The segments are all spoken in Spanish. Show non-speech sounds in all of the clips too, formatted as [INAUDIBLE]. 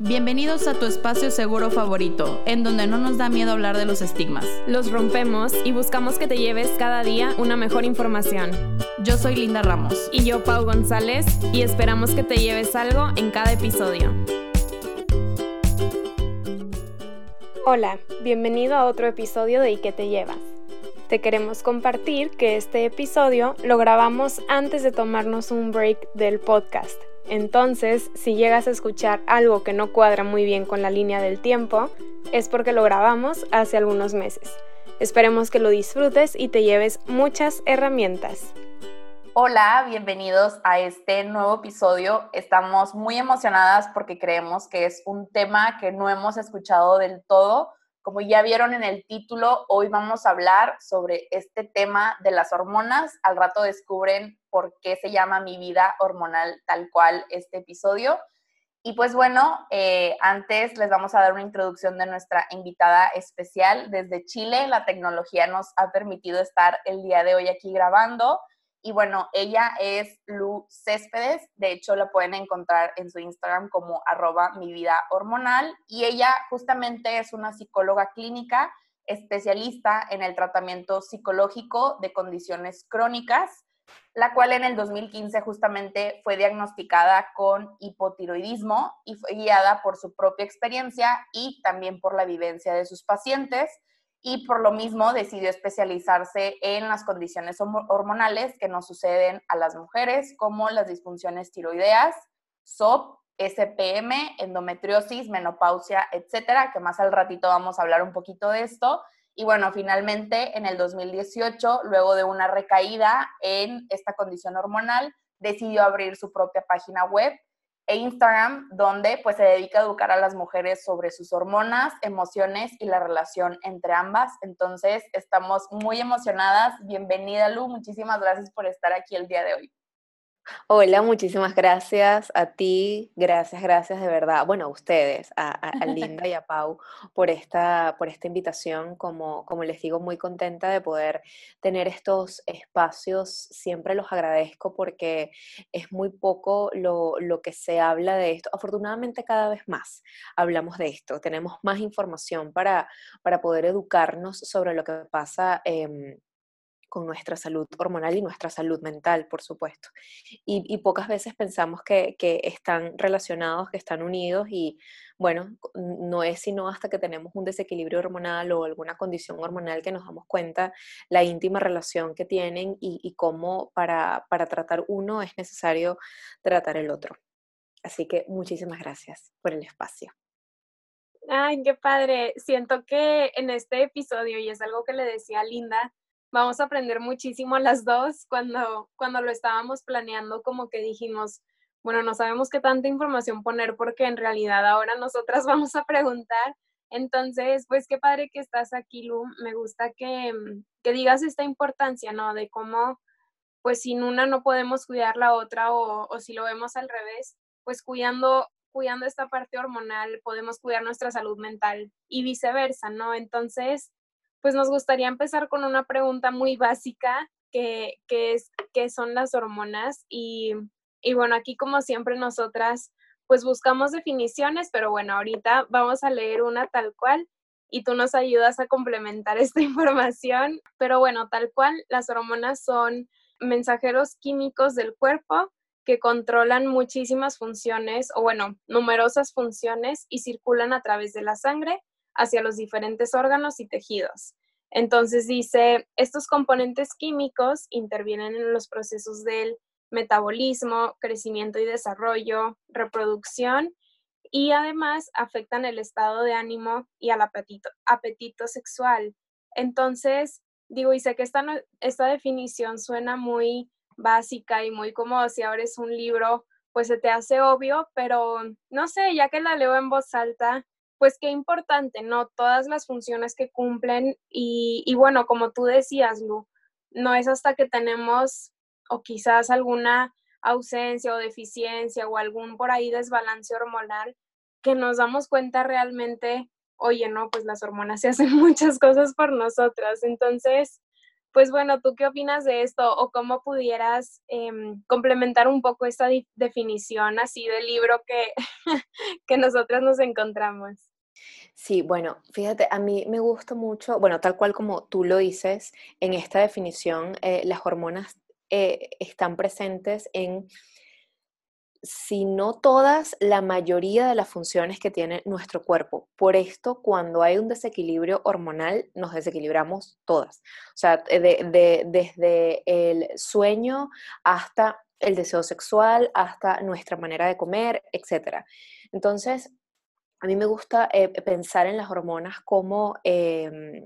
Bienvenidos a tu espacio seguro favorito, en donde no nos da miedo hablar de los estigmas. Los rompemos y buscamos que te lleves cada día una mejor información. Yo soy Linda Ramos. Y yo, Pau González, y esperamos que te lleves algo en cada episodio. Hola, bienvenido a otro episodio de ¿Y qué te llevas? Te queremos compartir que este episodio lo grabamos antes de tomarnos un break del podcast entonces, si llegas a escuchar algo que no cuadra muy bien con la línea del tiempo, es porque lo grabamos hace algunos meses. Esperemos que lo disfrutes y te lleves muchas herramientas. Hola, bienvenidos a este nuevo episodio. Estamos muy emocionadas porque creemos que es un tema que no hemos escuchado del todo como ya vieron en el título, hoy vamos a hablar sobre este tema de las hormonas. Al rato descubren por qué se llama mi vida hormonal tal cual este episodio. Y pues bueno, eh, antes les vamos a dar una introducción de nuestra invitada especial desde Chile. La tecnología nos ha permitido estar el día de hoy aquí grabando. Y bueno, ella es Lu Céspedes, de hecho la pueden encontrar en su Instagram como arroba mi vida hormonal. Y ella justamente es una psicóloga clínica especialista en el tratamiento psicológico de condiciones crónicas, la cual en el 2015 justamente fue diagnosticada con hipotiroidismo y fue guiada por su propia experiencia y también por la vivencia de sus pacientes y por lo mismo decidió especializarse en las condiciones hormonales que nos suceden a las mujeres, como las disfunciones tiroideas, SOP, SPM, endometriosis, menopausia, etcétera, que más al ratito vamos a hablar un poquito de esto. Y bueno, finalmente en el 2018, luego de una recaída en esta condición hormonal, decidió abrir su propia página web e Instagram, donde pues se dedica a educar a las mujeres sobre sus hormonas, emociones y la relación entre ambas. Entonces, estamos muy emocionadas. Bienvenida, Lu. Muchísimas gracias por estar aquí el día de hoy. Hola, muchísimas gracias a ti, gracias, gracias de verdad, bueno, a ustedes, a, Linda y a Pau por esta, por esta invitación, como, como les digo, muy contenta de poder tener estos espacios, siempre los agradezco porque es muy poco lo, que se habla de esto, afortunadamente cada vez más hablamos de esto, tenemos más información para, para poder educarnos sobre lo que pasa. en con nuestra salud hormonal y nuestra salud mental, por supuesto. Y, pocas veces pensamos que, están relacionados, que están unidos y bueno, no es sino hasta que tenemos un desequilibrio hormonal o alguna condición hormonal que nos damos cuenta la íntima relación que tienen y, cómo para, para tratar uno es necesario tratar el otro. Así que muchísimas gracias por el espacio. Ay, qué padre. Siento que en este episodio, y es algo que le decía a Linda, vamos a aprender muchísimo las dos. Cuando, cuando lo estábamos planeando, como que dijimos, bueno, no sabemos qué tanta información poner porque en realidad ahora nosotras [LAUGHS] vamos a preguntar. Entonces, pues qué padre que estás aquí, Lu. Me gusta que, mm, que digas esta importancia, ¿no? De cómo, pues sin una no podemos cuidar la otra o, o si lo vemos al revés, pues cuidando cuidando esta parte hormonal podemos cuidar nuestra salud mental y viceversa, ¿no? Entonces, pues nos gustaría empezar con una pregunta muy básica, que, es qué son las hormonas. Y, y bueno, aquí como siempre nosotras pues buscamos definiciones, pero bueno, ahorita vamos a leer una tal cual y tú nos ayudas a complementar [LAUGHS] esta información. Pero bueno, tal cual, las hormonas son mensajeros químicos del cuerpo que controlan muchísimas funciones o bueno, numerosas funciones y circulan a través de la sangre hacia los diferentes órganos y tejidos. Entonces dice, estos componentes químicos intervienen en los procesos del metabolismo, crecimiento y desarrollo, reproducción y además afectan el estado de ánimo y al apetito, apetito sexual. Entonces, digo, y sé que esta, esta definición suena muy básica y muy como si abres un libro, pues se te hace obvio, pero no sé, ya que la leo en voz alta, pues qué importante, ¿no? Todas las funciones que cumplen y, y, bueno, como tú decías, Lu, no es hasta que tenemos o quizás alguna ausencia o deficiencia o algún por ahí desbalance hormonal que nos damos cuenta realmente, oye, no, pues las hormonas [LAUGHS] se hacen muchas cosas por nosotras. Entonces, pues bueno, ¿tú qué opinas de esto o cómo pudieras em, complementar un poco esta definición así del libro que, [LAUGHS] que nosotras nos encontramos? Sí, bueno, fíjate, a mí me gusta mucho, bueno, tal cual como tú lo dices, en esta definición, eh, las hormonas eh, están presentes en, si no todas, la mayoría de las funciones que tiene nuestro cuerpo. Por esto, cuando hay un desequilibrio hormonal, nos desequilibramos todas. O sea, desde el sueño hasta el deseo sexual, hasta nuestra manera de comer, etc. Entonces, a mí me gusta eh, pensar en las hormonas como em,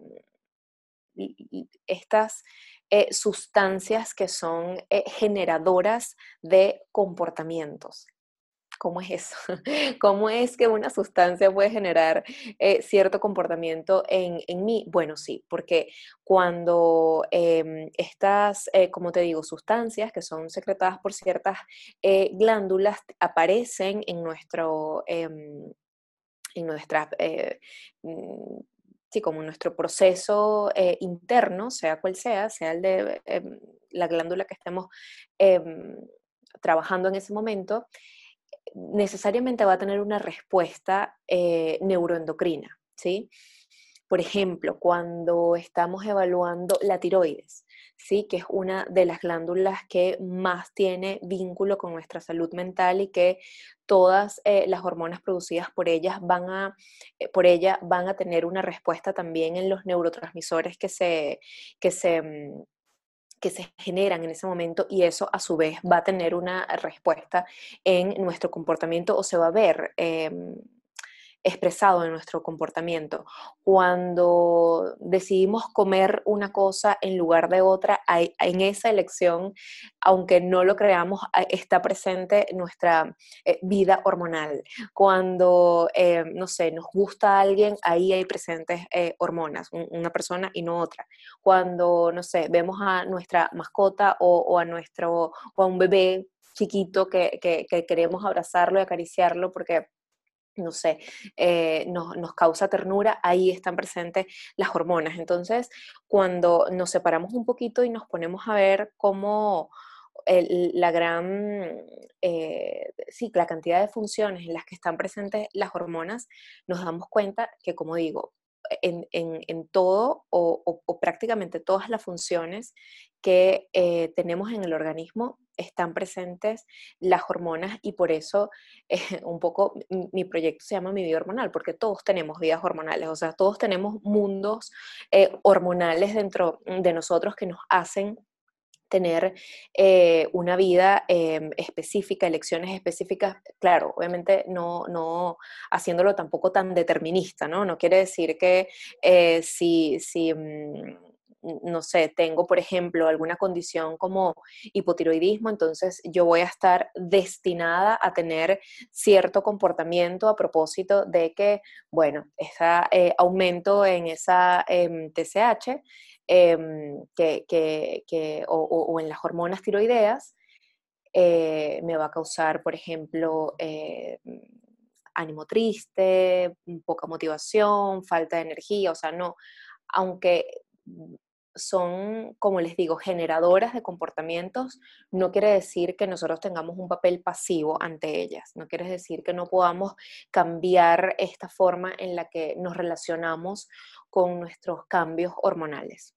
estas eh, sustancias que son eh, generadoras de comportamientos. ¿Cómo es eso? [LAUGHS] ¿Cómo es que una sustancia puede generar cierto comportamiento en, en, mí? Bueno, sí, porque cuando em, estas, como te digo, sustancias que son secretadas por ciertas glándulas aparecen en nuestro em, en nuestra, eh, mm, sí, como nuestro proceso eh, interno, sea cual sea, sea el de em, la glándula que estemos em, trabajando en ese momento, necesariamente va a tener una respuesta eh, neuroendocrina, ¿sí? Por ejemplo, cuando estamos evaluando la tiroides, ¿sí? que es una de las glándulas que más tiene vínculo con nuestra salud mental y que todas eh, las hormonas producidas por ellas van a, eh, por ella van a tener una respuesta también en los neurotransmisores que se, que se mm, que se generan en ese momento y eso a su vez va a tener una respuesta en nuestro comportamiento o se va a ver em, expresado en nuestro comportamiento. Cuando decidimos comer una cosa en lugar de otra, en esa elección, aunque no lo creamos, está presente nuestra eh, vida hormonal. Cuando, eh, no sé, nos gusta alguien, ahí hay presentes eh, hormonas, una persona y no otra. Cuando, no sé, vemos a nuestra mascota o, a nuestro, o a un bebé chiquito que queremos abrazarlo y acariciarlo porque no sé, eh, nos, causa ternura, ahí están presentes las hormonas. Entonces, cuando nos separamos un poquito y nos ponemos a ver cómo la gran, eh, sí, la cantidad de funciones en las que están presentes las hormonas, nos damos cuenta que, como digo, en, todo o, prácticamente todas las funciones que eh, tenemos en el organismo están presentes las hormonas y por eso eh, un poco mi proyecto se llama Mi Vida Hormonal, porque todos tenemos vidas hormonales, o sea, todos tenemos mundos eh, hormonales dentro de nosotros que nos hacen tener eh, una vida em, específica, elecciones específicas, claro, obviamente no, no haciéndolo tampoco tan determinista, ¿no? No quiere decir que si, si mm, no sé, tengo, por ejemplo, alguna condición como hipotiroidismo, entonces yo voy a estar destinada a tener cierto comportamiento a propósito de que, bueno, ese aumento en esa TSH em, que, o, en las hormonas tiroideas eh, me va a causar, por ejemplo, eh, ánimo triste, poca motivación, falta de energía, o sea, no, aunque son, como les digo, generadoras de comportamientos, no quiere decir que nosotros tengamos un papel pasivo ante ellas, no quiere decir que no podamos cambiar esta forma en la que nos relacionamos con nuestros cambios hormonales.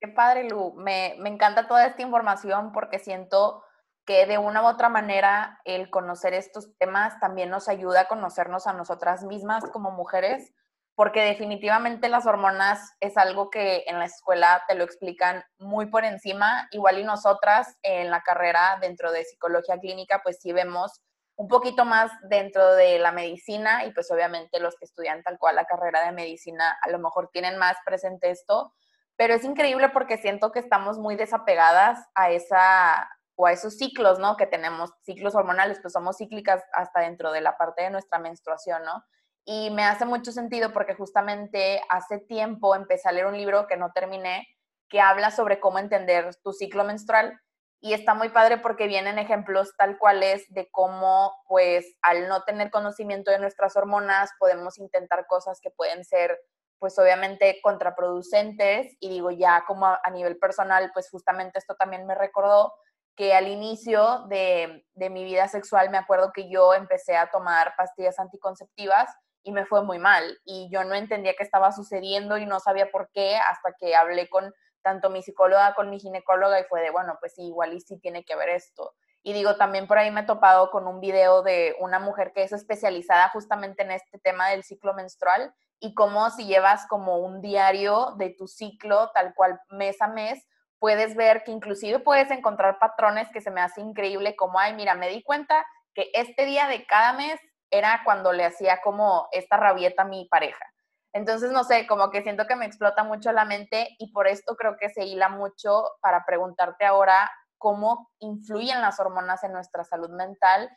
Qué padre, Lu. Me, me encanta toda esta información porque siento que de una u otra manera el conocer estos temas también nos ayuda a conocernos a nosotras mismas como mujeres porque definitivamente las hormonas es algo que en la escuela te lo explican muy por encima, igual y nosotras en la carrera dentro de psicología clínica, pues sí vemos un poquito más dentro de la medicina y pues obviamente los que estudian tal cual la carrera de medicina a lo mejor tienen más presente esto, pero es increíble porque siento que estamos muy desapegadas a esa o a esos ciclos, ¿no? Que tenemos ciclos hormonales, pues somos cíclicas hasta dentro de la parte de nuestra menstruación, ¿no? Y me hace mucho sentido porque justamente hace tiempo empecé a leer un libro que no terminé, que habla sobre cómo entender tu ciclo menstrual. Y está muy padre porque vienen ejemplos tal cuales de cómo, pues, al no tener conocimiento de nuestras hormonas, podemos intentar cosas que pueden ser pues obviamente contraproducentes y digo ya como a, nivel personal, pues justamente esto también me recordó que al inicio de, de mi vida sexual me acuerdo que yo empecé a tomar pastillas anticonceptivas y me fue muy mal y yo no entendía qué estaba sucediendo y no sabía por qué hasta que hablé con tanto mi psicóloga con mi ginecóloga y fue de, bueno, pues igual y sí tiene que ver esto. Y digo, también por ahí me he topado con un video de una mujer que es especializada justamente en este tema del ciclo menstrual y cómo si llevas como un diario de tu ciclo tal cual mes a mes, puedes ver que inclusive puedes encontrar patrones que se me hace increíble como, ay, mira, me di cuenta que este día de cada mes era cuando le hacía como esta rabieta a mi pareja. Entonces, no sé, como que siento que me explota mucho la mente y por esto creo que se hila mucho para preguntarte ahora cómo influyen las hormonas en nuestra salud mental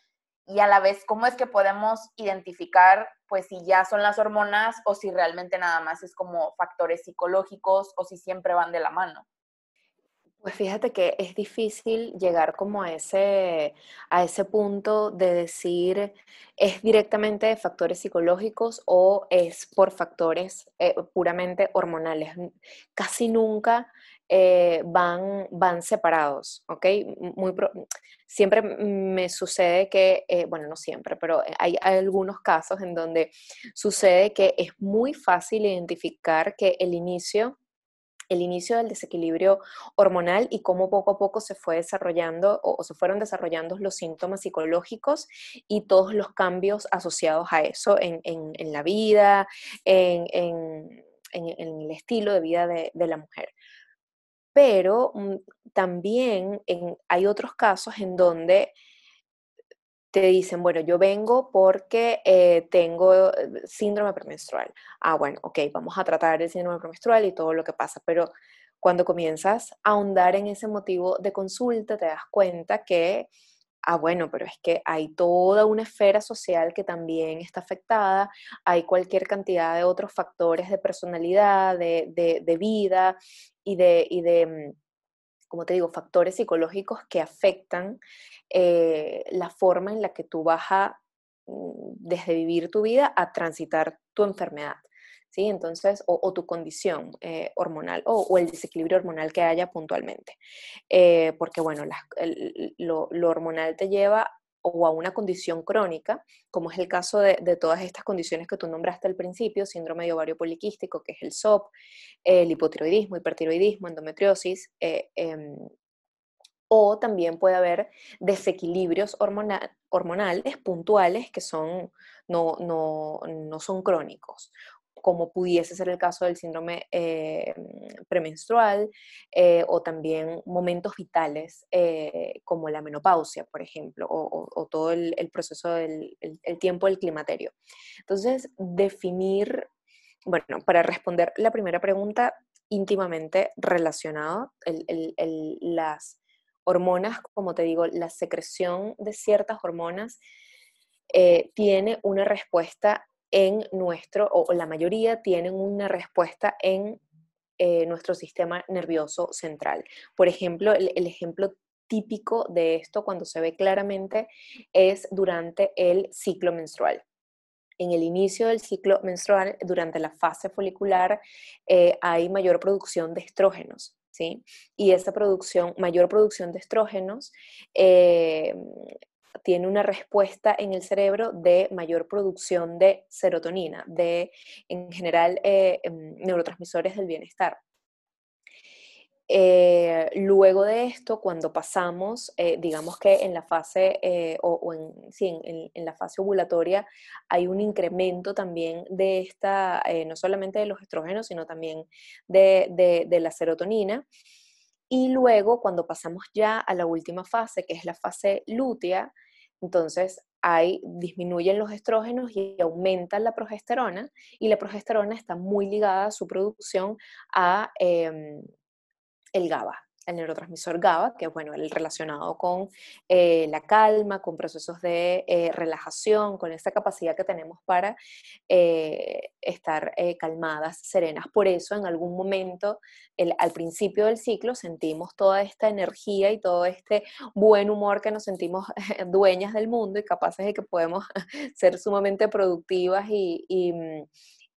y a la vez cómo es que podemos identificar pues si ya son las hormonas o si realmente nada más es como factores psicológicos o si siempre van de la mano. Pues fíjate que es difícil llegar como a ese, a ese punto de decir es directamente de factores psicológicos o es por factores eh, puramente hormonales. Casi nunca eh, van, van separados, ¿ok? Muy siempre me sucede que, eh, bueno, no siempre, pero hay, algunos casos en donde sucede que es muy fácil identificar que el inicio el inicio del desequilibrio hormonal y cómo poco a poco se fue desarrollando o, se fueron desarrollando los síntomas psicológicos y todos los cambios asociados a eso en, la vida, en, el estilo de vida de, la mujer. Pero mm, también hay otros casos en donde te dicen, bueno, yo vengo porque eh, tengo eh, síndrome premenstrual. Ah, bueno, ok, vamos a tratar el síndrome premenstrual y todo lo que pasa, pero cuando comienzas a ahondar en ese motivo de consulta, te das cuenta que, ah, bueno, pero es que hay toda una esfera social que también está afectada, hay cualquier cantidad de otros factores de personalidad, de, vida y de, y de mm, como te digo, factores psicológicos que afectan eh, la forma en la que tú vas a, mm, desde vivir tu vida, a transitar tu enfermedad. ¿Sí? Entonces, o, tu condición eh, hormonal o, el desequilibrio hormonal que haya puntualmente. Eh, porque, bueno, lo, hormonal te lleva o a una condición crónica, como es el caso de, todas estas condiciones que tú nombraste al principio, síndrome de ovario poliquístico, que es el SOP, el hipotiroidismo, hipertiroidismo, endometriosis, eh, em, o también puede haber desequilibrios hormonales puntuales que son, no, no son crónicos como pudiese ser el caso del síndrome eh, premenstrual eh, o también momentos vitales eh, como la menopausia, por ejemplo, o, todo el, proceso del tiempo del climaterio. Entonces, definir, bueno, para responder la primera pregunta, íntimamente relacionado, las hormonas, como te digo, la secreción de ciertas hormonas tiene una respuesta en nuestro, o la mayoría tienen una respuesta en eh, nuestro sistema nervioso central. Por ejemplo, el, ejemplo típico de esto cuando se ve claramente es durante el ciclo menstrual en el inicio del ciclo menstrual, durante la fase folicular, eh, hay mayor producción de estrógenos. ¿sí? Y esa producción, mayor producción de estrógenos, eh, tiene una respuesta en el cerebro de mayor producción de serotonina, de en general eh, em, neurotransmisores del bienestar. Eh, luego de esto, cuando pasamos, eh, digamos que en la fase o, en, la fase ovulatoria hay un incremento también de esta, no solamente de los estrógenos, sino también de, de la serotonina. Y luego, cuando pasamos ya a la última fase, que es la fase lútea, entonces ahí disminuyen los estrógenos y aumenta la progesterona, y la progesterona está muy ligada a su producción a em, el GABA el neurotransmisor GABA, que es bueno, el relacionado con eh, la calma, con procesos de eh, relajación, con esa capacidad que tenemos para eh, estar calmadas, serenas. Por eso en algún momento, al principio del ciclo, sentimos toda esta energía y todo este buen humor que nos sentimos [LAUGHS] dueñas del mundo y capaces de que podemos [LAUGHS] ser sumamente productivas y,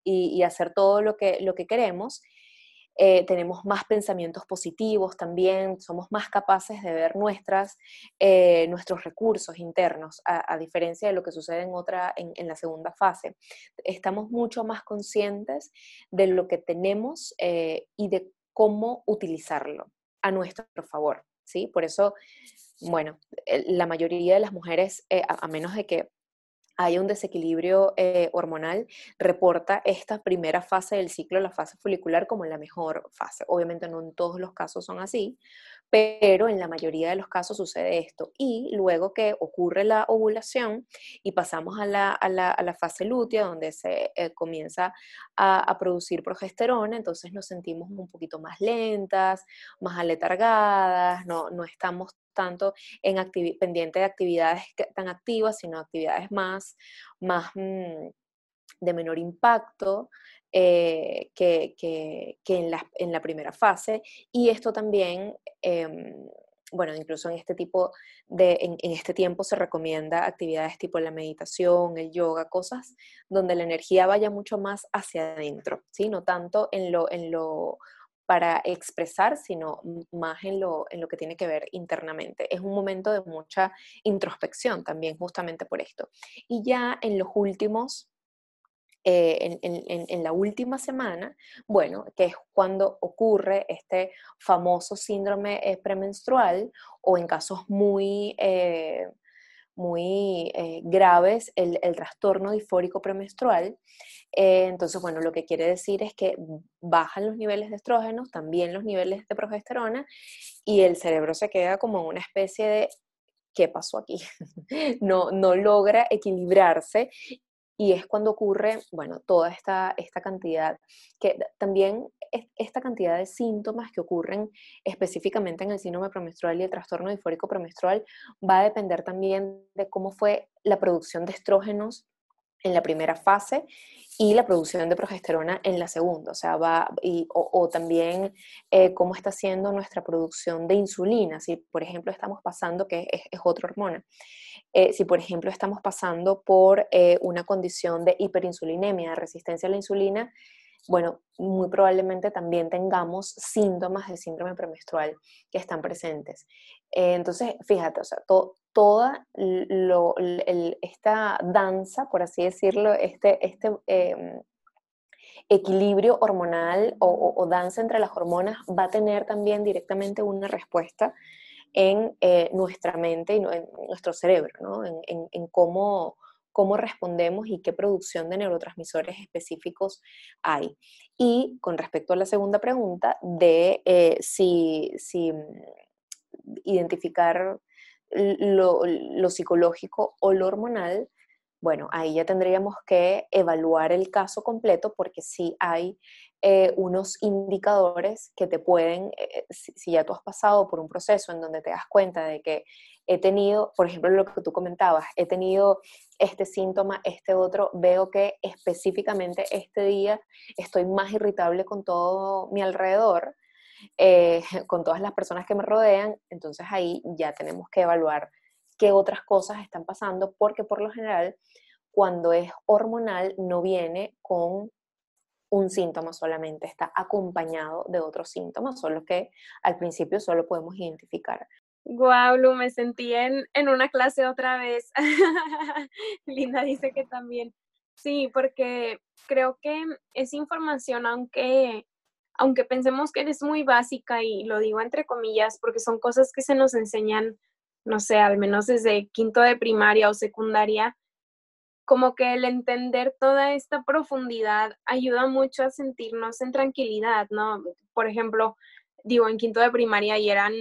y, hacer todo lo que, lo que queremos, eh, tenemos más pensamientos positivos también, somos más capaces de ver nuestras, eh, nuestros recursos internos, a, diferencia de lo que sucede en, otra, en, la segunda fase. Estamos mucho más conscientes de lo que tenemos eh, y de cómo utilizarlo a nuestro favor. ¿sí? Por eso, bueno, la mayoría de las mujeres, a menos de que hay un desequilibrio eh, hormonal, reporta esta primera fase del ciclo, la fase folicular, como la mejor fase. Obviamente no en todos los casos son así, pero en la mayoría de los casos sucede esto. Y luego que ocurre la ovulación y pasamos a la, fase lútea, donde se eh, comienza a, producir progesterona, entonces nos sentimos un poquito más lentas, más aletargadas, no, no estamos tanto en pendiente de actividades tan activas, sino actividades más, más mm, de menor impacto eh, que, en, la, en, primera fase. Y esto también, em, bueno, incluso en este tipo de, en, este tiempo se recomienda actividades tipo la meditación, el yoga, cosas donde la energía vaya mucho más hacia adentro, ¿sí? No tanto en lo, en lo para expresar, sino más en lo, en lo que tiene que ver internamente. Es un momento de mucha introspección también, justamente por esto. Y ya en los últimos, eh, en, la última semana, bueno, que es cuando ocurre este famoso síndrome eh, premenstrual o en casos muy... Eh, muy graves el, trastorno disfórico premenstrual. Entonces, bueno, lo que quiere decir es que bajan los niveles de estrógenos, también los niveles de progesterona, y el cerebro se queda como una especie de ¿qué pasó aquí? [LAUGHS] no, no logra equilibrarse y es cuando ocurre, bueno, toda esta, esta cantidad, que también esta cantidad de síntomas que ocurren específicamente en el síndrome premenstrual y el trastorno disfórico premenstrual va a depender también de cómo fue la producción de estrógenos en la primera fase y la producción de progesterona en la segunda, o sea, va, y, o, también eh, cómo está siendo nuestra producción de insulina, si por ejemplo estamos pasando, que es, es otra hormona, eh, si por ejemplo estamos pasando por eh, una condición de hiperinsulinemia, de resistencia a la insulina, bueno, muy probablemente también tengamos síntomas de síndrome premenstrual que están presentes. entonces, fíjate, o sea, toda esta danza, por así decirlo, este, este em, equilibrio hormonal o, danza entre las hormonas va a tener también directamente una respuesta en eh, nuestra mente y en nuestro cerebro, ¿no? en, cómo, cómo respondemos y qué producción de neurotransmisores específicos hay. Y con respecto a la segunda pregunta de eh, si, si mm, identificar lo, psicológico o lo hormonal, bueno, ahí ya tendríamos que evaluar el caso completo porque sí hay eh, unos indicadores que te pueden, eh, si, ya tú has pasado por un proceso en donde te das cuenta de que he tenido, por ejemplo, lo que tú comentabas, he tenido este síntoma, este otro, veo que específicamente este día estoy más irritable con todo mi alrededor, eh, [LAUGHS] con todas las personas que me rodean, entonces ahí ya tenemos que evaluar qué otras cosas están pasando, porque por lo general cuando es hormonal no viene con un síntoma solamente, está acompañado de otros síntomas, solo que al principio solo podemos identificar. Guau, Lu, me sentí en, en una clase otra vez. [LAUGHS] Linda dice que también. Sí, porque creo que es información, aunque aunque pensemos que es muy básica y lo digo entre comillas porque son cosas que se nos enseñan, no sé, al menos desde quinto de primaria o secundaria, como que el entender toda esta profundidad ayuda mucho a sentirnos en tranquilidad, ¿no? Por ejemplo, digo, en quinto de primaria y eran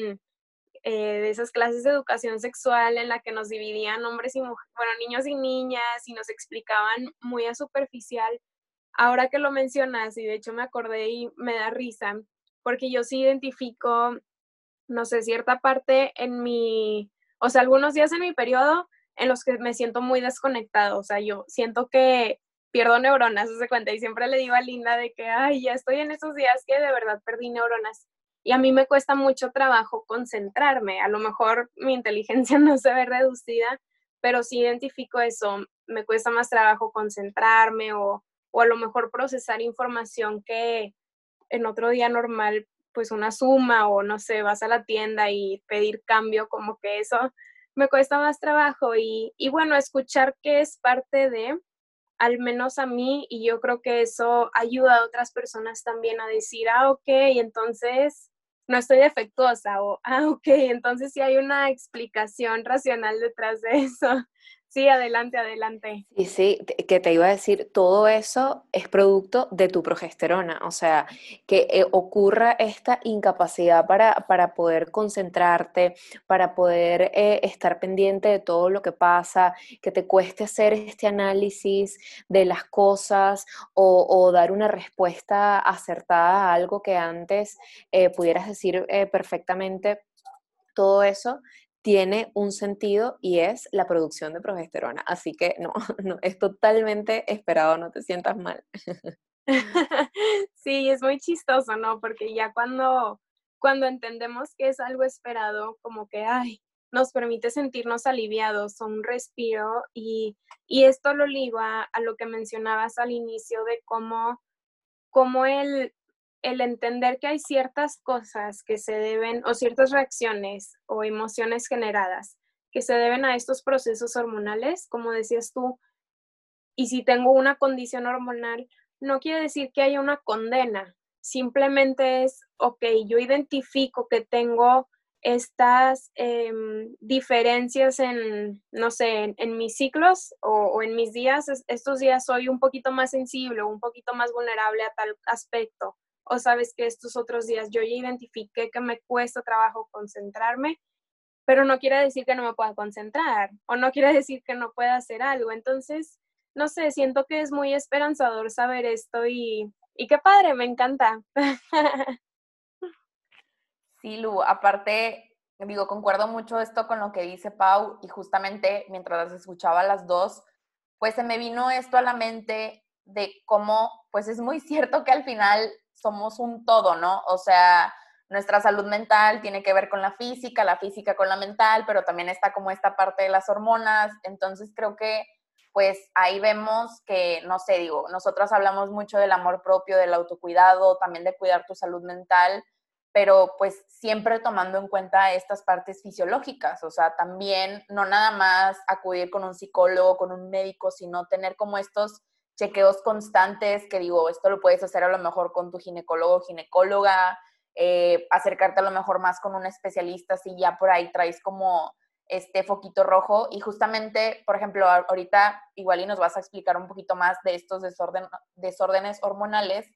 eh, de esas clases de educación sexual en la que nos dividían hombres y mujeres, bueno, niños y niñas y nos explicaban muy a superficial ahora que lo mencionas, y de hecho me acordé y me da risa, porque yo sí identifico, no sé, cierta parte en mi, o sea, algunos días en mi periodo en los que me siento muy desconectado, o sea, yo siento que pierdo neuronas, se cuenta, y siempre le digo a Linda de que, ay, ya estoy en esos días que de verdad perdí neuronas. Y a mí me cuesta mucho trabajo concentrarme, a lo mejor mi inteligencia [LAUGHS] no se ve reducida, pero sí identifico eso, me cuesta más trabajo concentrarme o o a lo mejor procesar información que en otro día normal, pues una suma o no sé, vas a la tienda y pedir cambio, como que eso me cuesta más trabajo y, y bueno, escuchar que es parte de, al menos a mí, y yo creo que eso ayuda a otras personas también a decir, ah, ok, entonces no estoy defectuosa o, ah, ok, entonces sí hay una explicación racional detrás de eso. Sí, adelante, adelante. Y sí, que te iba a decir, todo eso es producto de tu progesterona, o sea, que eh, ocurra esta incapacidad para, para, poder concentrarte, para poder eh, estar pendiente de todo lo que pasa, que te cueste hacer este análisis de las cosas o, dar una respuesta acertada a algo que antes eh, pudieras decir perfectamente. Todo eso tiene un sentido y es la producción de progesterona. Así que no, [LAUGHS] no es totalmente esperado, no te sientas mal. [LAUGHS] Sí, es muy chistoso, ¿no? Porque ya cuando, cuando entendemos que es algo esperado, como que, ay, nos permite sentirnos aliviados, un respiro y, y esto lo ligo a, a, lo que mencionabas al inicio de cómo, cómo el, el entender que hay ciertas cosas que se deben, o ciertas reacciones o emociones generadas que se deben a estos procesos hormonales, como decías tú, y si tengo una condición hormonal, no quiere decir que haya una condena, simplemente es, ok, yo identifico que tengo estas em, diferencias en, no sé, en, mis ciclos o, o, en mis días, estos días soy un poquito más sensible un poquito más vulnerable a tal aspecto o sabes que estos otros días yo ya identifiqué que me cuesta trabajo concentrarme, pero no quiere decir que no me pueda concentrar o no quiere decir que no pueda hacer algo. Entonces, no sé, siento que es muy esperanzador saber esto y, y qué padre, me encanta. [LAUGHS] Sí, Lu, aparte, digo, concuerdo mucho esto con lo que dice Pau y justamente mientras las escuchaba las dos, pues se me vino esto a la mente de cómo, pues es muy [LAUGHS] cierto que al final somos un todo, ¿no? O sea, nuestra salud mental tiene que ver con la física, la física con la mental, pero también está como esta parte de las hormonas. Entonces creo que pues ahí vemos que, no sé, digo, nosotros hablamos mucho del amor propio, del autocuidado, también de cuidar tu salud mental, pero pues siempre tomando en cuenta estas partes fisiológicas, o sea, también no nada más acudir con un psicólogo, con un médico, sino tener como estos chequeos constantes, que digo, esto lo puedes hacer a lo mejor con tu ginecólogo o ginecóloga, eh, acercarte a lo mejor más con un especialista si ya por ahí traes como este foquito rojo. Y justamente, por ejemplo, ahorita igual y nos vas a explicar un poquito más de estos desórdenes hormonales,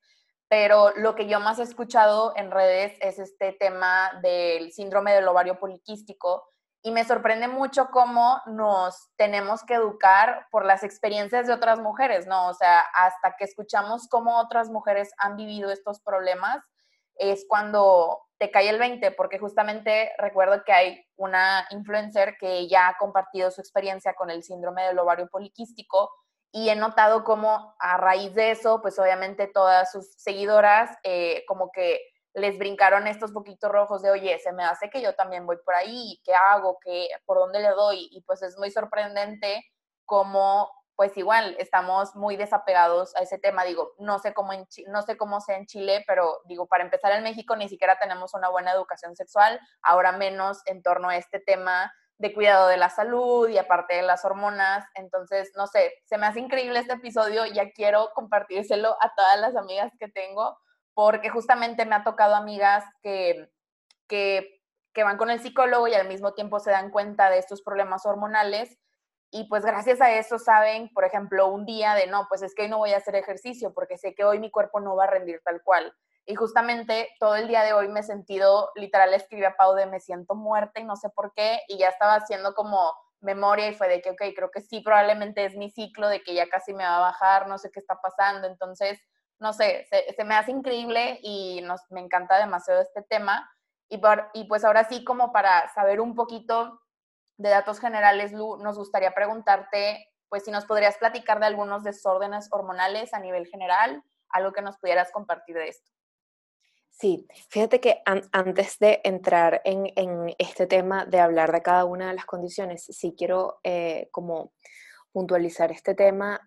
pero lo que yo más he escuchado en redes es este tema del síndrome del ovario poliquístico, y me sorprende mucho cómo nos tenemos que educar por las experiencias de otras mujeres, ¿no? O sea, hasta que escuchamos cómo otras mujeres han vivido estos problemas, es cuando te cae el 20, porque justamente recuerdo que hay una influencer que ya ha compartido su experiencia con el síndrome del ovario poliquístico y he notado cómo a raíz de eso, pues obviamente todas sus seguidoras eh, como que les brincaron estos poquitos rojos de, oye, se me hace que yo también voy por ahí, ¿qué hago? ¿Qué, ¿Por dónde le doy? Y pues es muy sorprendente cómo, pues igual, estamos muy desapegados a ese tema. Digo, no sé cómo, no sé cómo sea en Chile, pero digo, para empezar en México ni siquiera tenemos una buena educación sexual, ahora menos en torno a este tema de cuidado de la salud y aparte de las hormonas. Entonces, no sé, se me hace increíble este episodio, ya quiero compartírselo a todas las amigas que tengo porque justamente me ha tocado amigas que, que, van con el psicólogo y al mismo tiempo se dan cuenta de estos problemas hormonales y pues gracias a eso saben, por ejemplo, un día de no, pues es que hoy no voy a hacer ejercicio porque sé que hoy mi cuerpo no va a rendir tal cual. Y justamente todo el día de hoy me he sentido, literal, escribí a Pau de me siento muerta y no sé por qué, y ya estaba haciendo como memoria y fue de que, ok, creo que sí, probablemente es mi ciclo, de que ya casi me va a bajar, no sé qué está pasando. Entonces, no sé, se, me hace increíble y nos, me encanta demasiado este tema. Y, por, y pues ahora sí, como para saber un poquito de datos generales, Lu, nos gustaría preguntarte, pues si nos podrías platicar de algunos desórdenes hormonales a nivel general, algo que nos pudieras compartir de esto. Sí, fíjate que antes de entrar en, en, este tema de hablar de cada una de las condiciones, sí quiero eh, como puntualizar este tema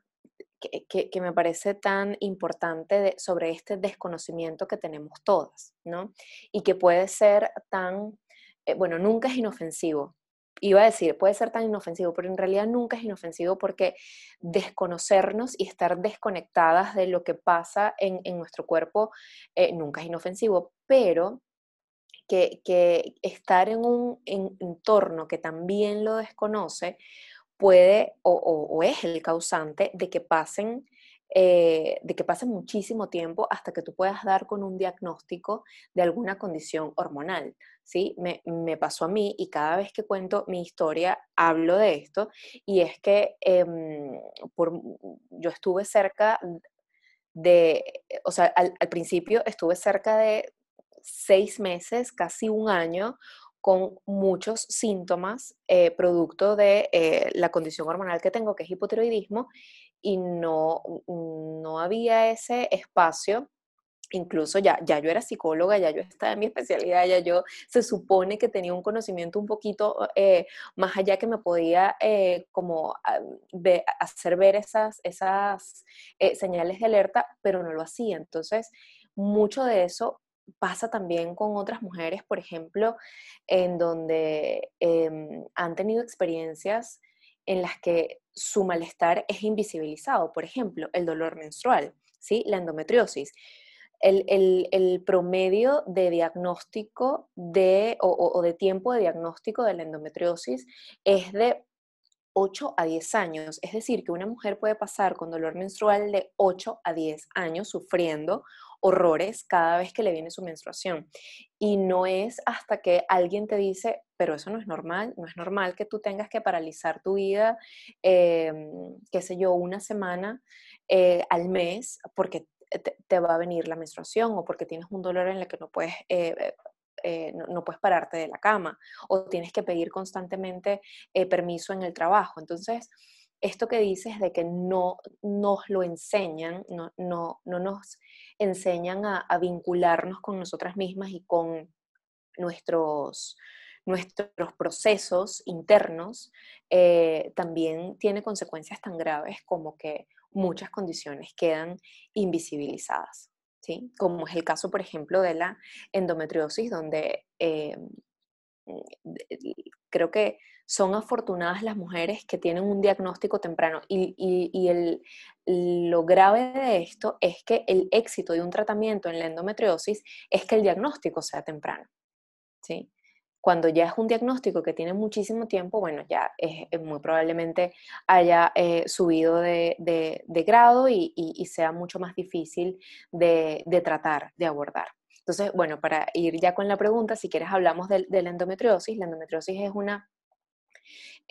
que, me parece tan importante sobre este desconocimiento que tenemos todas, ¿no? Y que puede ser tan, eh, bueno, nunca es inofensivo. Iba a decir, puede ser tan inofensivo, pero en realidad nunca es inofensivo porque desconocernos y estar desconectadas de lo que pasa en, nuestro cuerpo eh, nunca es inofensivo, pero que, que, estar en un entorno que también lo desconoce puede o, es el causante de que pasen eh, de que pase muchísimo tiempo hasta que tú puedas dar con un diagnóstico de alguna condición hormonal. ¿sí? Me, pasó a mí y cada vez que cuento mi historia hablo de esto y es que em, por, yo estuve cerca de, o sea, al, al principio estuve cerca de seis meses, casi un año, con muchos síntomas eh, producto de eh, la condición hormonal que tengo, que es hipotiroidismo, y no, no había ese espacio. Incluso ya, ya yo era psicóloga, ya yo estaba en mi [LAUGHS] especialidad, ya yo se supone que tenía un conocimiento un poquito eh, más allá que me podía como ah, hacer ver esas, esas señales de alerta, pero no lo hacía. Entonces, mucho de eso pasa también con otras mujeres, por ejemplo, en donde em, han tenido experiencias en las que su malestar es invisibilizado. Por ejemplo, el dolor menstrual, ¿sí? la endometriosis. El, promedio de diagnóstico de, o, de tiempo de diagnóstico de la endometriosis es de 8 a 10 años. Es decir, que una mujer puede pasar con dolor menstrual de 8 a 10 años sufriendo horrores cada vez que le viene su menstruación. Y no es hasta que alguien te dice, pero eso no es normal, no es normal que tú tengas que paralizar tu vida, em, qué sé yo, una semana eh, al mes porque te, va a venir la menstruación o porque tienes un dolor en el que no puedes... Eh, eh, no, puedes pararte de la cama o tienes que pedir constantemente permiso en el trabajo. Entonces, esto que dices de que no nos lo enseñan, no, no, no nos enseñan a, vincularnos con nosotras mismas y con nuestros, nuestros procesos internos, eh, también tiene consecuencias tan graves como que muchas condiciones quedan invisibilizadas. ¿sí? Como es el caso, por ejemplo, de la endometriosis, donde eh, creo que son afortunadas las mujeres que tienen un diagnóstico temprano. Y, el, lo grave de esto es que el éxito de un tratamiento en la endometriosis es que el diagnóstico sea temprano. ¿sí? Cuando ya es un diagnóstico que tiene muchísimo tiempo, bueno, ya es, muy probablemente haya eh, subido de, grado y, sea mucho más difícil de, tratar, de abordar. Entonces, bueno, para ir ya con la pregunta, si quieres hablamos de la endometriosis. La endometriosis es una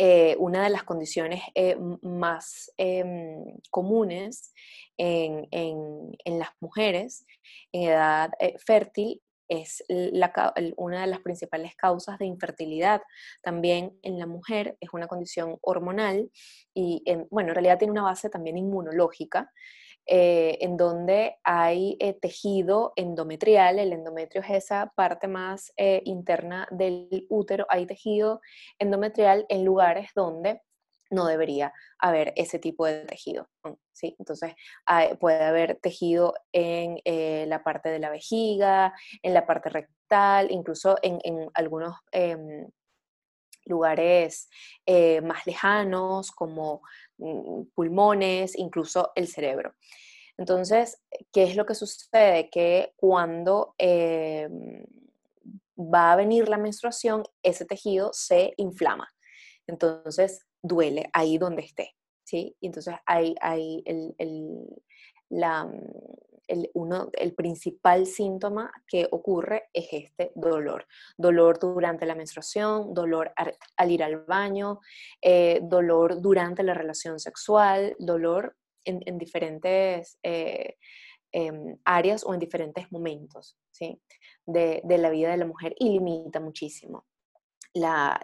eh, una de las condiciones eh, más em, comunes en, las mujeres en edad eh, fértil es una de las principales causas de infertilidad. También en la mujer es una condición hormonal y, bueno, en realidad tiene una base también inmunológica. Eh, en donde hay eh, tejido endometrial, el endometrio es esa parte más eh, interna del útero, hay tejido endometrial en lugares donde no debería haber ese tipo de tejido. ¿sí? Entonces, puede haber tejido en la parte de la vejiga, en la parte rectal, incluso en, en algunos em, lugares más lejanos como pulmones, incluso el cerebro. Entonces, ¿qué es lo que sucede? Que cuando em, va a venir la menstruación, ese tejido se inflama. Entonces, duele ahí donde esté. ¿sí? entonces, hay, hay el, la, el, uno, el principal síntoma que ocurre es este dolor. Dolor durante la menstruación, dolor al, ir al baño, eh, dolor durante la relación sexual, dolor en, diferentes eh, em, áreas o en diferentes momentos ¿sí? de, la vida de la mujer y limita muchísimo la,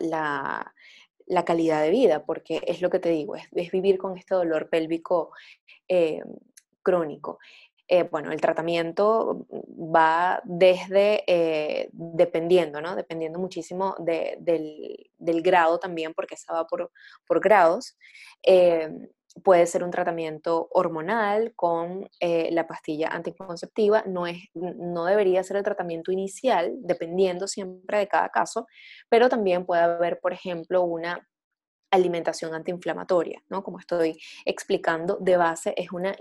calidad de vida, porque es lo que te digo, es, vivir con este dolor pélvico eh, crónico. Eh, bueno, el tratamiento va desde, eh, dependiendo, ¿no? Dependiendo muchísimo del, grado también, porque se va por, grados. Eh, puede ser un tratamiento hormonal con la pastilla anticonceptiva, no, es, no debería ser el tratamiento inicial, dependiendo siempre de cada caso, pero también puede haber, por ejemplo, una alimentación antiinflamatoria, ¿no? Como estoy explicando, de base es una,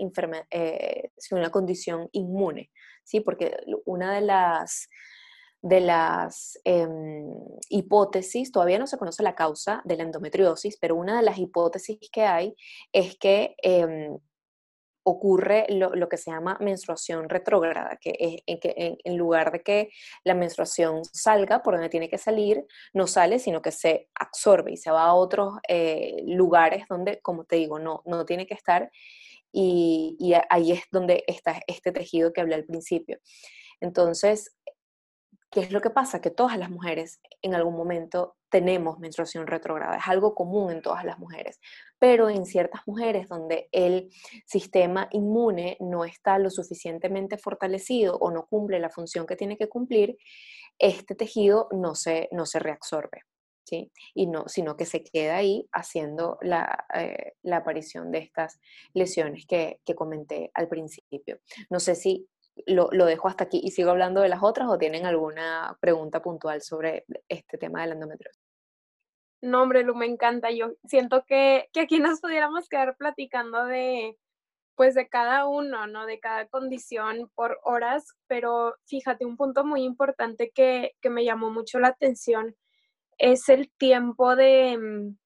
eh, una condición inmune, ¿sí? Porque una de las de las em, hipótesis, todavía no se conoce la causa de la endometriosis, pero una de las hipótesis que hay es que em, ocurre lo, que se llama menstruación retrógrada, que es en, lugar de que la menstruación salga por donde tiene que salir, no sale, sino que se absorbe y se va a otros eh, lugares donde, como te digo, no, no tiene que estar. Y, y ahí es donde está este tejido que hablé al principio. Entonces, ¿Qué es lo que pasa? Que todas las mujeres en algún momento tenemos menstruación retrógrada, es algo común en todas las mujeres, pero en ciertas mujeres donde el sistema inmune no está lo suficientemente fortalecido o no cumple la función que tiene que cumplir, este tejido no se, no se reabsorbe. ¿Sí? Y no, sino que se queda ahí haciendo la, eh, aparición de estas lesiones que, que, comenté al principio. No sé si lo, dejo hasta aquí y sigo hablando de las otras o tienen alguna pregunta puntual sobre este tema de la endometriosis. No, hombre, Lu, me encanta. Yo siento que, que aquí nos pudiéramos quedar platicando de, pues, de cada uno, ¿no? De cada condición por horas, pero fíjate, un punto muy importante que, que me llamó mucho la atención es el tiempo de, mm,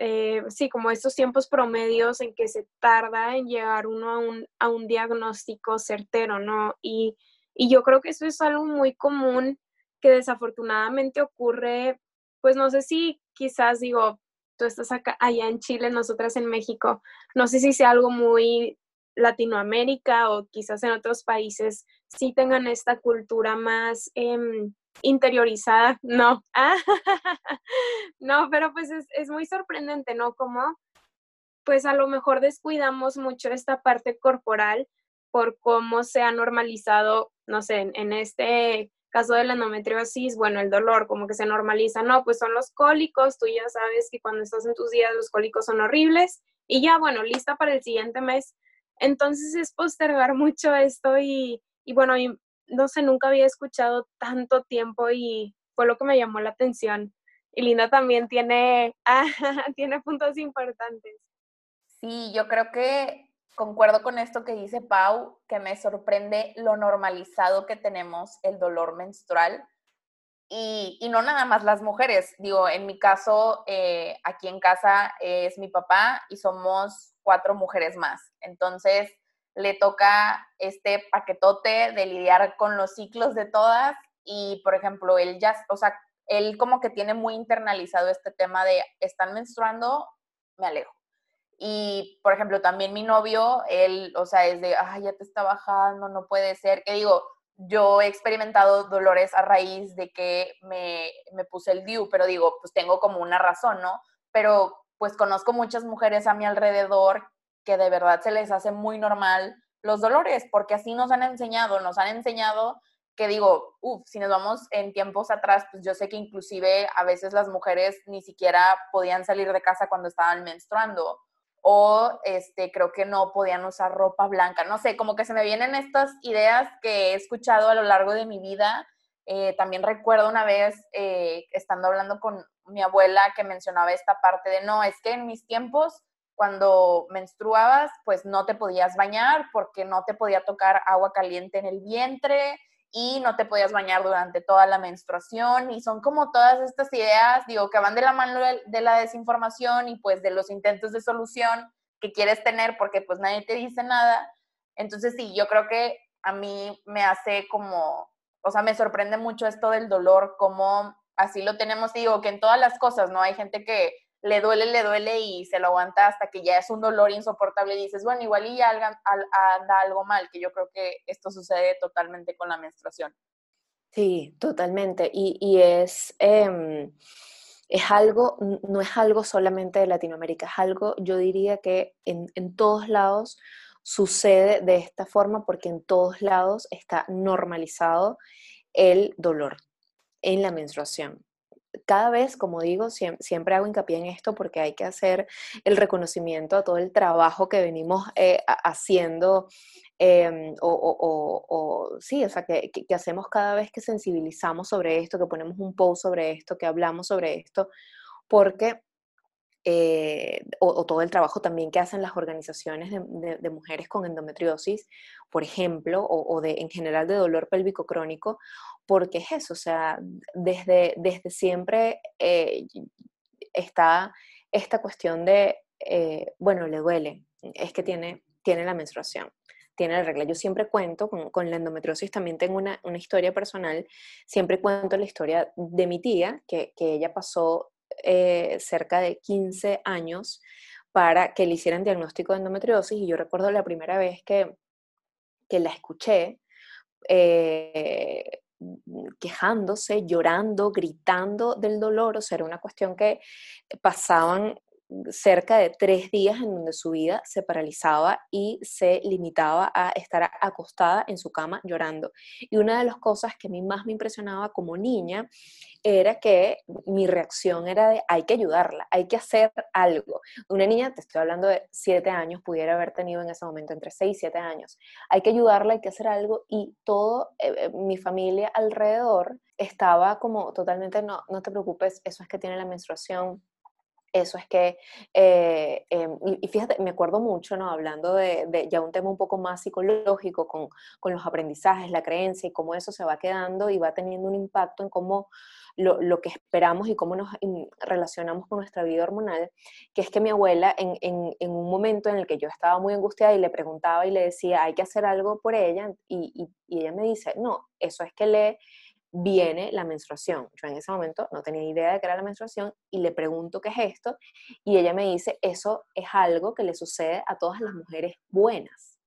eh, sí, como estos tiempos promedios en que se tarda en llegar uno a un, a un diagnóstico certero, ¿no? Y, y yo creo que eso es algo muy común que desafortunadamente ocurre, pues no sé si quizás digo, tú estás acá, allá en Chile, nosotras en México, no sé si sea algo muy Latinoamérica o quizás en otros países sí tengan esta cultura más em, interiorizada, no. [LAUGHS] no, pero pues es, muy sorprendente, ¿no? Como pues a lo mejor descuidamos mucho esta parte corporal por cómo se ha normalizado, no sé, en, este caso de la endometriosis, bueno, el dolor como que se normaliza, no, pues son los cólicos, tú ya sabes que cuando estás en tus días los cólicos son horribles y ya, bueno, lista para el siguiente mes. Entonces es postergar [LAUGHS] mucho esto y, y bueno, no sé, nunca había escuchado tanto tiempo y fue lo que me llamó la atención. Y Linda también tiene, [LAUGHS] ah, tiene puntos importantes. Sí, yo creo que concuerdo con esto que dice Pau, que me sorprende lo normalizado que tenemos el dolor menstrual. Y, no nada más las mujeres, digo, en mi caso, eh, aquí en casa es mi papá y somos cuatro mujeres más. Entonces, le toca este paquetote de lidiar con los ciclos de todas y, por ejemplo, él ya, o sea, él como que tiene muy internalizado este tema de están menstruando, me alejo. Y, por ejemplo, también mi novio, él, o sea, es de, ay, ya te está bajando, no puede ser. Que digo, yo he experimentado dolores a raíz de que me, me puse el DIU, pero digo, pues tengo como una razón, ¿no? Pero pues conozco muchas mujeres a mi alrededor que de verdad se les hace muy normal los dolores, porque así nos han enseñado, nos han enseñado que digo, uff, si nos vamos en tiempos atrás, pues yo sé que inclusive a veces las mujeres ni siquiera podían salir de casa cuando estaban menstruando o este, creo que no podían usar ropa blanca, no sé, como que se me vienen estas ideas que he escuchado a lo largo de mi vida. Eh, también recuerdo una vez eh, estando hablando con mi abuela que mencionaba esta parte de, no, es que en mis tiempos cuando menstruabas, pues no te podías bañar porque no te podía tocar agua caliente en el vientre y no te podías bañar durante toda la menstruación y son como todas estas ideas, digo, que van de la mano de la desinformación y pues de los intentos de solución que quieres tener porque pues nadie te dice nada. Entonces sí, yo creo que a mí me hace como, o sea, me sorprende mucho esto del dolor, como así lo tenemos, digo, que en todas las cosas, ¿no? Hay gente que le duele, le duele y se lo aguanta hasta que ya es un dolor insoportable y dices, bueno, igual y ya anda algo mal, que yo creo que esto sucede totalmente con la menstruación. Sí, totalmente. Y, es, em, es algo, no es algo solamente de Latinoamérica, es algo, yo diría que en, en todos lados sucede de esta forma porque en todos lados está normalizado el dolor en la menstruación cada vez, como digo, siempre, hago hincapié en esto porque hay que hacer el reconocimiento a todo el trabajo que venimos eh, haciendo em, o, sí, o sea, que, hacemos cada vez que sensibilizamos sobre esto, que ponemos un post sobre esto, que hablamos sobre esto, porque eh, o, todo el trabajo también que hacen las organizaciones de, mujeres con endometriosis, por ejemplo, o, de, en general de dolor pélvico crónico, porque es eso, o sea, desde, desde siempre eh, está esta cuestión de, eh, bueno, le duele, es que tiene, tiene la menstruación tiene la regla. Yo siempre cuento, con, la endometriosis también tengo una, historia personal, siempre cuento la historia de mi tía, que, que ella pasó eh, cerca de 15 años para que le hicieran diagnóstico de endometriosis y yo recuerdo la primera vez que, que la escuché eh, quejándose, llorando, gritando del dolor, o sea, era una cuestión que pasaban cerca de tres días en donde su vida se paralizaba y se limitaba a estar acostada en su cama llorando. Y una de las cosas que a mí más me impresionaba como niña era que mi reacción era de hay que ayudarla, hay que hacer algo. Una niña, te estoy hablando de siete años, pudiera haber tenido en ese momento entre seis y siete años. Hay que ayudarla, hay que hacer algo y todo eh, eh, mi familia alrededor estaba como totalmente, no, no te preocupes, eso es que tiene la menstruación, eso es que, eh, em, y, fíjate, me acuerdo mucho, ¿no? Hablando de, ya un tema un poco más psicológico con, los aprendizajes, la creencia y cómo eso se va quedando y va teniendo un impacto en cómo lo, que esperamos y cómo nos relacionamos con nuestra vida hormonal, que es que mi abuela, en, en, un momento en el que yo estaba muy angustiada y le preguntaba y le decía, hay que hacer algo por ella, y, y ella me dice, no, eso es que le viene la menstruación. Yo en ese momento no tenía idea de qué era la menstruación y le pregunto qué es esto y ella me dice, eso es algo que le sucede a todas las mujeres buenas.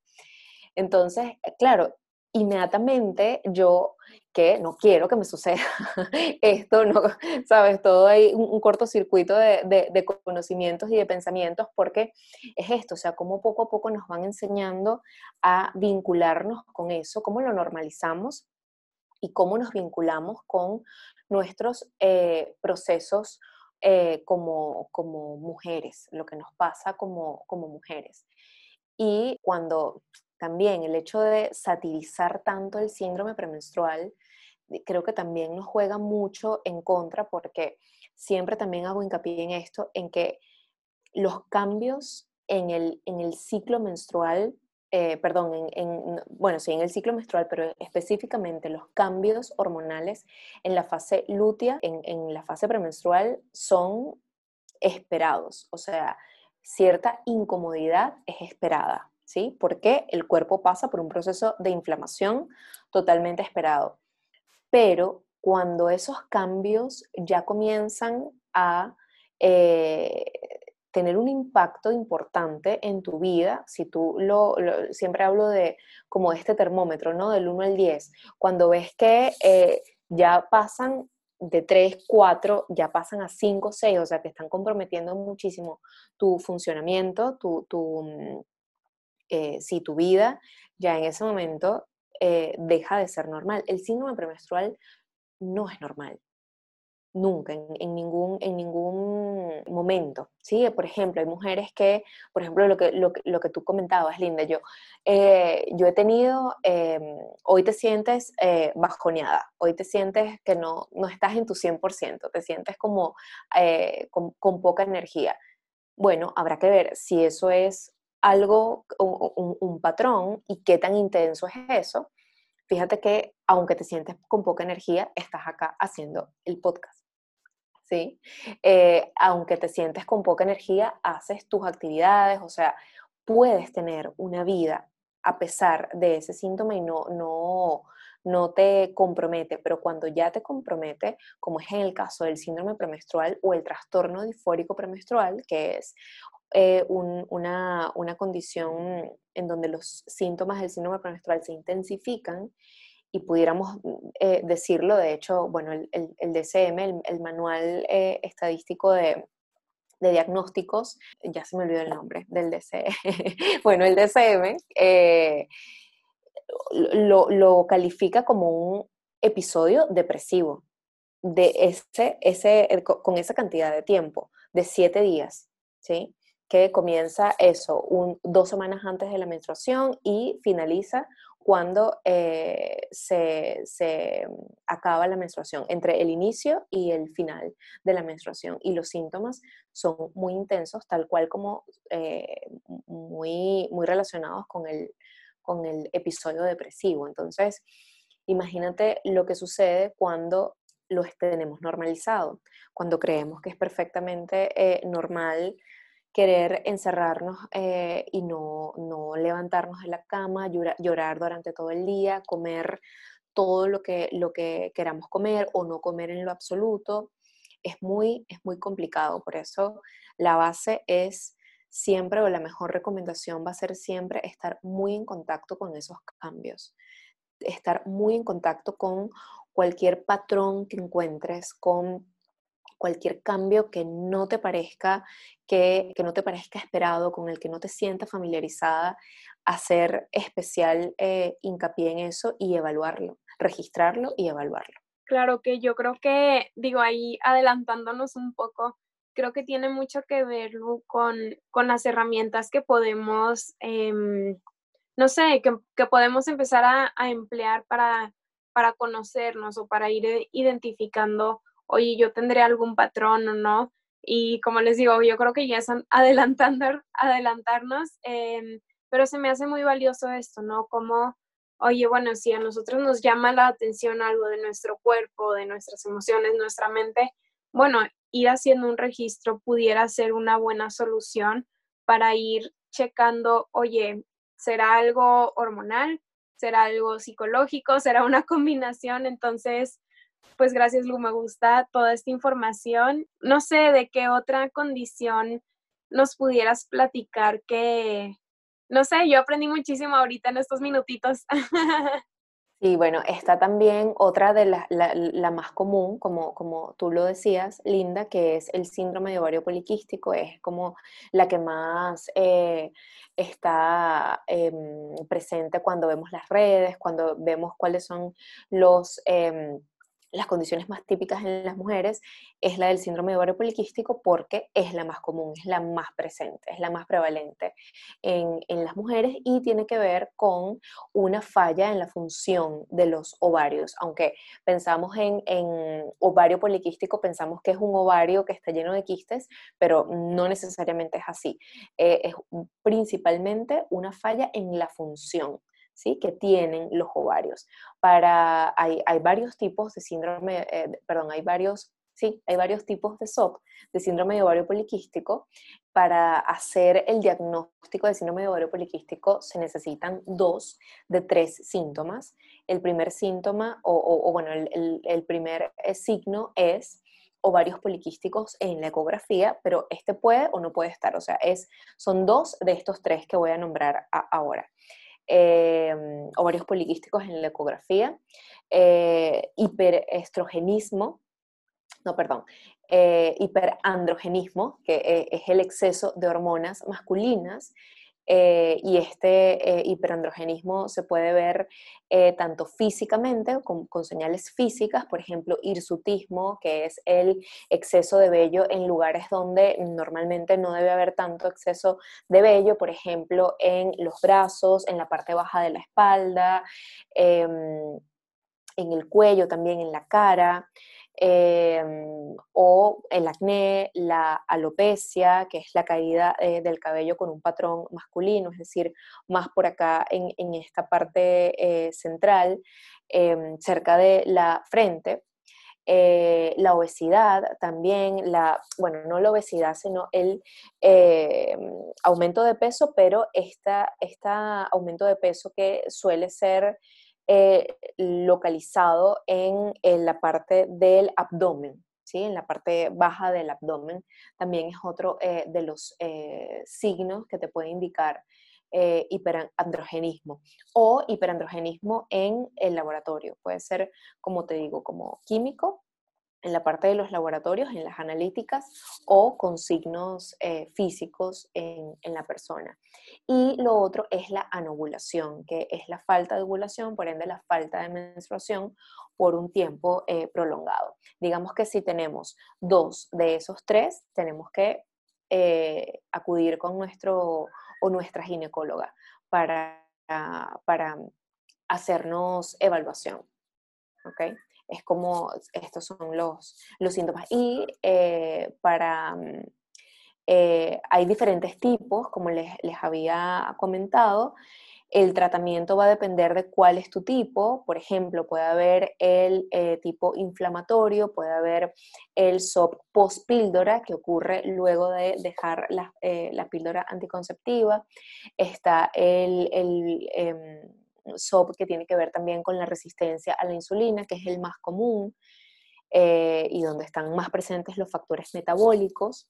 Entonces, eh, claro, inmediatamente yo que no quiero que me suceda [LAUGHS] esto, no, [LAUGHS] sabes, todo hay un, cortocircuito de, de, conocimientos y de pensamientos porque es esto, o sea, cómo poco a poco nos van enseñando a vincularnos con eso, cómo lo normalizamos y cómo nos vinculamos con nuestros eh, procesos eh, como, como mujeres, lo que nos pasa como, como mujeres. Y cuando también el hecho de satirizar tanto el síndrome premenstrual, creo que también nos juega mucho en contra porque siempre también hago hincapié en esto, en que los cambios en el, en el ciclo menstrual eh, perdón, en, bueno, sí, en el ciclo menstrual, pero específicamente los cambios hormonales en la fase lútea, en, la fase premenstrual, son esperados. O sea, cierta incomodidad es esperada, ¿sí? Porque el cuerpo pasa por un proceso de inflamación totalmente esperado. Pero cuando esos cambios ya comienzan a eh, tener un impacto importante en tu vida, si tú lo, siempre hablo de como este termómetro, ¿no? Del 1 al 10, cuando ves que eh, ya pasan de 3, 4, ya pasan a 5, 6, o sea que están comprometiendo muchísimo tu funcionamiento, tu, tu, mm, eh, tu vida, ya en ese momento eh, deja de ser normal. El síndrome premenstrual no es normal nunca, en, ningún, en ningún momento. ¿sí? Por ejemplo, hay mujeres que, por ejemplo, lo que, lo, que tú comentabas, Linda, yo, eh, yo he tenido, em, hoy te sientes eh, bajoneada, hoy te sientes que no, no estás en tu 100%, te sientes como eh, con, poca energía. Bueno, habrá que ver si eso es algo, un patrón y qué tan intenso es eso. Fíjate que aunque te sientes con poca energía, estás acá haciendo el podcast. ¿Sí? Eh, aunque te sientes con poca energía, haces tus actividades, o sea, puedes tener una vida a pesar de ese síntoma y no, no, no te compromete, pero cuando ya te compromete, como es en el caso del síndrome premenstrual o el trastorno disfórico premenstrual, que es eh, una, una, condición en donde los síntomas del síndrome premenstrual se intensifican y pudiéramos eh, decirlo, de hecho, bueno, el, el, DCM, el, Manual eh, Estadístico de, de, Diagnósticos, ya se me olvidó el nombre del DCM, [LAUGHS] bueno, el DCM eh, lo, lo, califica como un episodio depresivo. de ese, ese, con esa cantidad de tiempo, de siete días, ¿sí? que comienza eso, un, dos semanas antes de la menstruación y finaliza cuando eh, se, acaba la menstruación, entre el inicio y el final de la menstruación. Y los síntomas son muy intensos, tal cual como eh, muy, muy relacionados con el, con el episodio depresivo. Entonces, imagínate lo que sucede cuando lo tenemos normalizado, cuando creemos que es perfectamente eh, normal querer encerrarnos eh, y no, levantarnos de la cama, llorar, durante todo el día, comer todo lo que, lo que queramos comer o no comer en lo absoluto, es muy, es muy complicado. Por eso la base es siempre, o la mejor recomendación va a ser siempre estar muy en contacto con esos cambios, estar muy en contacto con cualquier patrón que encuentres, con cualquier cambio que no te parezca que, no te parezca esperado, con el que no te sientas familiarizada, hacer especial eh, hincapié en eso y evaluarlo, registrarlo y evaluarlo. Claro que yo creo que, digo, ahí adelantándonos un poco, creo que tiene mucho que ver con, con las herramientas que podemos, em, no sé, que, que, podemos empezar a, a emplear para, para conocernos o para ir identificando oye, yo tendré algún patrón o no. Y como les digo, yo creo que ya están [LAUGHS] adelantando, adelantarnos, em, pero se me hace muy valioso esto, ¿no? Como, oye, bueno, si a nosotros nos llama la atención algo de nuestro cuerpo, de nuestras emociones, nuestra mente, bueno, ir haciendo un registro pudiera ser una buena solución para ir checando, oye, ¿será algo hormonal? ¿Será algo psicológico? ¿Será una [LAUGHS] combinación? Entonces, pues gracias Lu, me gusta toda esta información. No sé de qué otra condición nos pudieras platicar que, no sé, yo aprendí muchísimo ahorita en estos minutitos. [LAUGHS] Sí, bueno, está también otra de las, la, más común, como, como tú lo decías, Linda, que es el síndrome de ovario poliquístico, es como la que más eh, está em, presente cuando vemos las redes, cuando vemos cuáles son los... Em, las condiciones más típicas en las mujeres es la del síndrome de ovario poliquístico porque es la más común, es la más presente, es la más prevalente en, las mujeres y tiene que ver con una falla en la función de los ovarios. Aunque pensamos en, ovario poliquístico, pensamos que es un ovario que está lleno de quistes, pero no necesariamente es así. Eh, es principalmente una falla en la función ¿sí? que tienen los ovarios. Para, hay, varios tipos de síndrome, eh, perdón, hay varios, sí, hay varios tipos de SOP, de síndrome de ovario poliquístico. Para hacer el diagnóstico de síndrome de ovario poliquístico se necesitan dos de tres síntomas. El primer síntoma, o, bueno, el, primer eh, signo es ovarios poliquísticos en la ecografía, pero este puede o no puede estar. O sea, es, son dos de estos tres que voy a nombrar ahora. Em, ovarios poliquísticos en la ecografía, eh, hiperestrogenismo, no, perdón, eh, hiperandrogenismo, que eh, es el exceso de hormonas masculinas, eh, y este eh, hiperandrogenismo se puede ver eh, tanto físicamente, con, señales físicas, por ejemplo, hirsutismo, que es el exceso de vello en lugares donde normalmente no debe haber tanto exceso de vello, por ejemplo, en los brazos, en la parte baja de la espalda, em, en el cuello, también en la cara. Em, o el acné, la alopecia, que es la caída eh, del cabello con un patrón masculino, es decir, más por acá en, esta parte eh, central, em, cerca de la frente. Eh, la obesidad también, la, bueno, no la obesidad, sino el em, aumento de peso, pero este aumento de peso que suele ser eh, localizado en, la parte del abdomen, ¿sí? en la parte baja del abdomen. También es otro eh, de los eh, signos que te puede indicar hiperandrogenismo o hiperandrogenismo en el laboratorio. Puede ser, como te digo, como químico en la parte de los laboratorios, en las analíticas o con signos eh, físicos en, la persona. Y lo otro es la anovulación, que es la falta de ovulación, por ende la falta de menstruación por un tiempo eh, prolongado. Digamos que si tenemos dos de esos tres, tenemos que eh, acudir con nuestro o nuestra ginecóloga para, para hacernos evaluación. ¿okay? Es como, estos son los, los síntomas. Y eh, para, mm, eh, hay diferentes tipos, como les, les había comentado. El tratamiento va a depender de cuál es tu tipo. Por ejemplo, puede haber el eh, tipo inflamatorio, puede haber el SOP post-píldora, que ocurre luego de dejar la, píldora anticonceptiva. Está el, el em, SOP que tiene que ver también con la resistencia a la insulina, que es el más común eh, y donde están más presentes los factores metabólicos.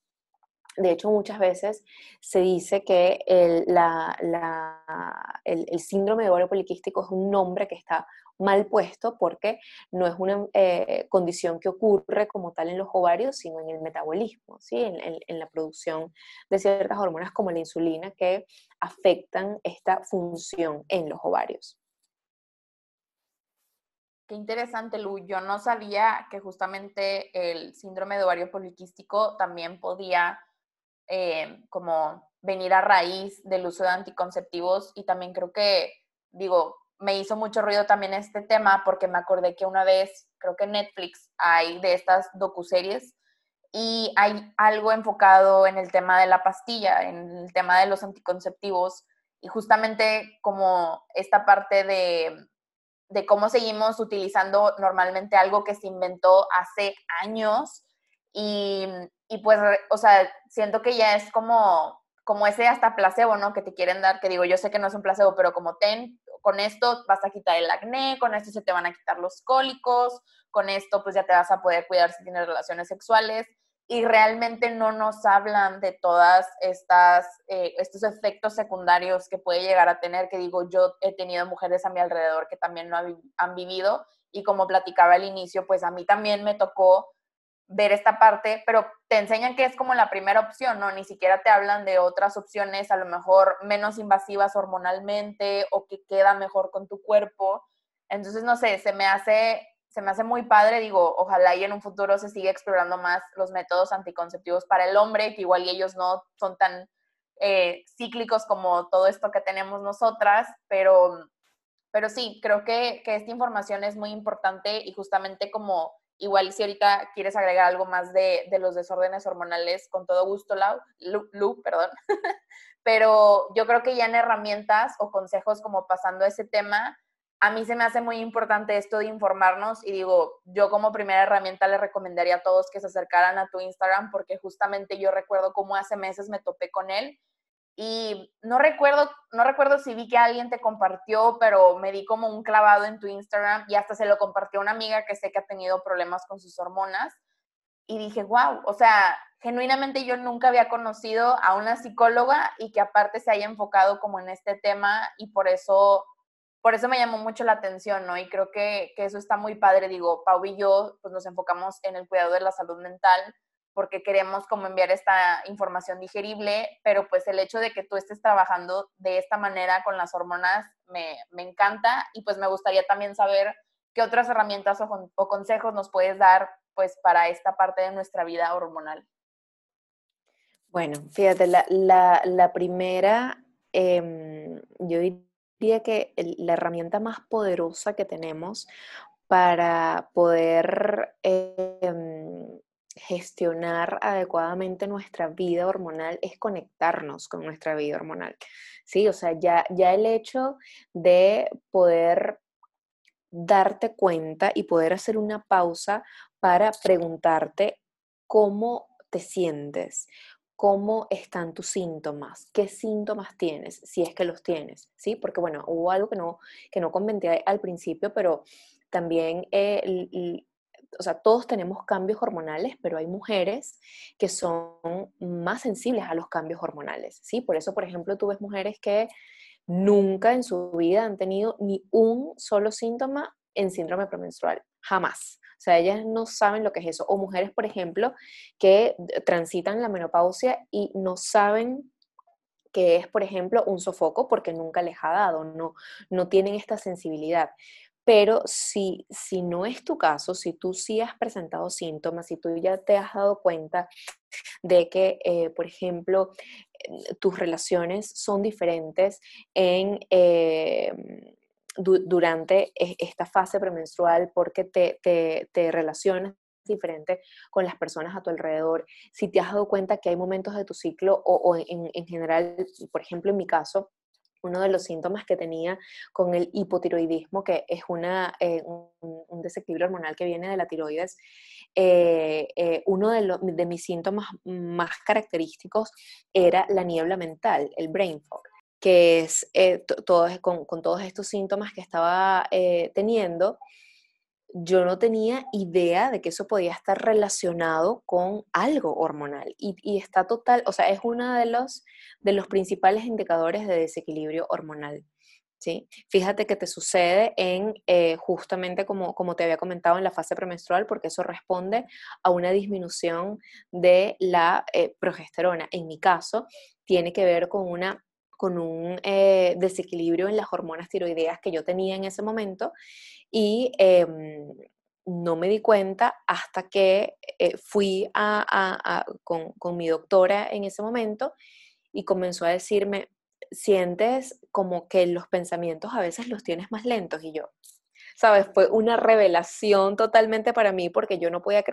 De hecho, muchas veces se dice que el, síndrome de ovario poliquístico es un nombre que está mal puesto porque no es una eh, condición que ocurre como tal en los ovarios, sino en el metabolismo, ¿sí? en, la producción de ciertas hormonas como la insulina que afectan esta función en los ovarios. Qué interesante, Lu. Yo no sabía que justamente el síndrome de ovario poliquístico también podía eh, como venir a raíz del uso de anticonceptivos y también creo que, digo, me hizo mucho ruido también este tema porque me acordé que una vez, creo que en Netflix hay de estas docuseries y hay algo enfocado en el tema de la pastilla, en el tema de los anticonceptivos y justamente como esta parte de, de cómo seguimos utilizando normalmente algo que se inventó hace años y, pues, o sea, siento que ya es como como ese hasta placebo, ¿no? Que te quieren dar, que digo, yo sé que no es un placebo, pero como ten, con esto vas a quitar el acné, con esto se te van a quitar los cólicos, con esto pues ya te vas a poder cuidar si tienes relaciones sexuales y realmente no nos hablan de todas estas eh, estos efectos secundarios que puede llegar a tener que digo yo he tenido mujeres a mi alrededor que también lo han vivido y como platicaba al inicio pues a mí también me tocó ver esta parte, pero te enseñan que es como la primera opción, ¿no? Ni siquiera te hablan de otras opciones, a lo mejor menos invasivas hormonalmente o que queda mejor con tu cuerpo. Entonces, no sé, se me hace, se me hace muy padre, digo, ojalá y en un futuro se siga explorando más los métodos anticonceptivos para el hombre, que igual ellos no son tan eh, cíclicos como todo esto que tenemos nosotras, pero, pero sí, creo que, que esta información es muy importante y justamente como Igual si ahorita quieres agregar algo más de, los desórdenes hormonales, con todo gusto, Lau, Lu, perdón. [LAUGHS] Pero yo creo que ya en herramientas o consejos como pasando a ese tema, a mí se me hace muy importante esto de informarnos y digo, yo como primera herramienta le recomendaría a todos que se acercaran a tu Instagram porque justamente yo recuerdo cómo hace meses me topé con él y no recuerdo, no recuerdo si vi que alguien te compartió, pero me di como un clavado en tu Instagram y hasta se lo compartió una amiga que sé que ha tenido problemas con sus hormonas. Y dije, wow, o sea, genuinamente yo nunca había conocido a una psicóloga y que aparte se haya enfocado como en este tema y por eso, por eso me llamó mucho la atención, ¿no? Y creo que, que eso está muy padre. Digo, Pau y yo pues nos enfocamos en el cuidado de la salud mental, porque queremos como enviar esta información digerible, pero pues el hecho de que tú estés trabajando de esta manera con las hormonas me, encanta y pues me gustaría también saber qué otras herramientas o, consejos nos puedes dar pues para esta parte de nuestra vida hormonal. Bueno, fíjate, la, primera, em, yo diría que la herramienta más poderosa que tenemos para poder em, gestionar adecuadamente nuestra vida hormonal es conectarnos con nuestra vida hormonal. Sí, o sea, ya, ya el hecho de poder darte cuenta y poder hacer una pausa para preguntarte cómo te sientes, cómo están tus síntomas, qué síntomas tienes, si es que los tienes, ¿sí? Porque bueno, hubo algo que no, que no comenté al principio, pero también eh, o sea, todos tenemos cambios hormonales, pero hay mujeres que son más sensibles a los cambios hormonales, ¿sí? Por eso, por ejemplo, tú ves mujeres que nunca en su vida han tenido ni un solo síntoma en síndrome premenstrual, jamás. O sea, ellas no saben lo que es eso. O mujeres, por ejemplo, que transitan la menopausia y no saben que es, por ejemplo, un sofoco porque nunca les ha dado, no, no tienen esta sensibilidad. Pero si, si no es tu caso, si tú sí has presentado síntomas, si tú ya te has dado cuenta de que, eh, por ejemplo, tus relaciones son diferentes en, eh, durante e, esta fase premenstrual porque te, te, te relacionas diferente con las personas a tu alrededor, si te has dado cuenta que hay momentos de tu ciclo o, en, en, general, por ejemplo, en mi caso, uno de los síntomas que tenía con el hipotiroidismo, que es una, eh, un, desequilibrio hormonal que viene de la tiroides, eh, eh, uno de, de, mis síntomas más característicos era la niebla mental, el brain fog que es con, con, todos estos síntomas que estaba teniendo, yo no tenía idea de que eso podía estar relacionado con algo hormonal y, está total, o sea, es uno de los, de los principales indicadores de desequilibrio hormonal. ¿sí? Fíjate que te sucede en eh, justamente como, como te había comentado en la fase premenstrual, porque eso responde a una disminución de la eh, progesterona. En mi caso, tiene que ver con una con un eh, desequilibrio en las hormonas tiroideas que yo tenía en ese momento y em, no me di cuenta hasta que eh, fui con, con mi doctora en ese momento y comenzó a decirme, sientes como que los pensamientos a veces los tienes más lentos y yo, ¿sabes? Fue una revelación totalmente para mí porque yo no podía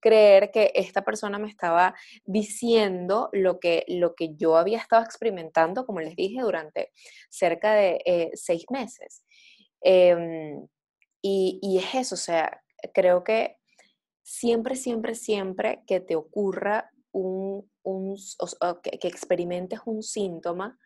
creer que esta persona me estaba diciendo lo que, lo que yo había estado experimentando, como les dije, durante cerca de eh, seis meses. Em, y, es eso, o sea, creo que siempre, siempre, siempre que te ocurra un, que, que experimentes un síntoma,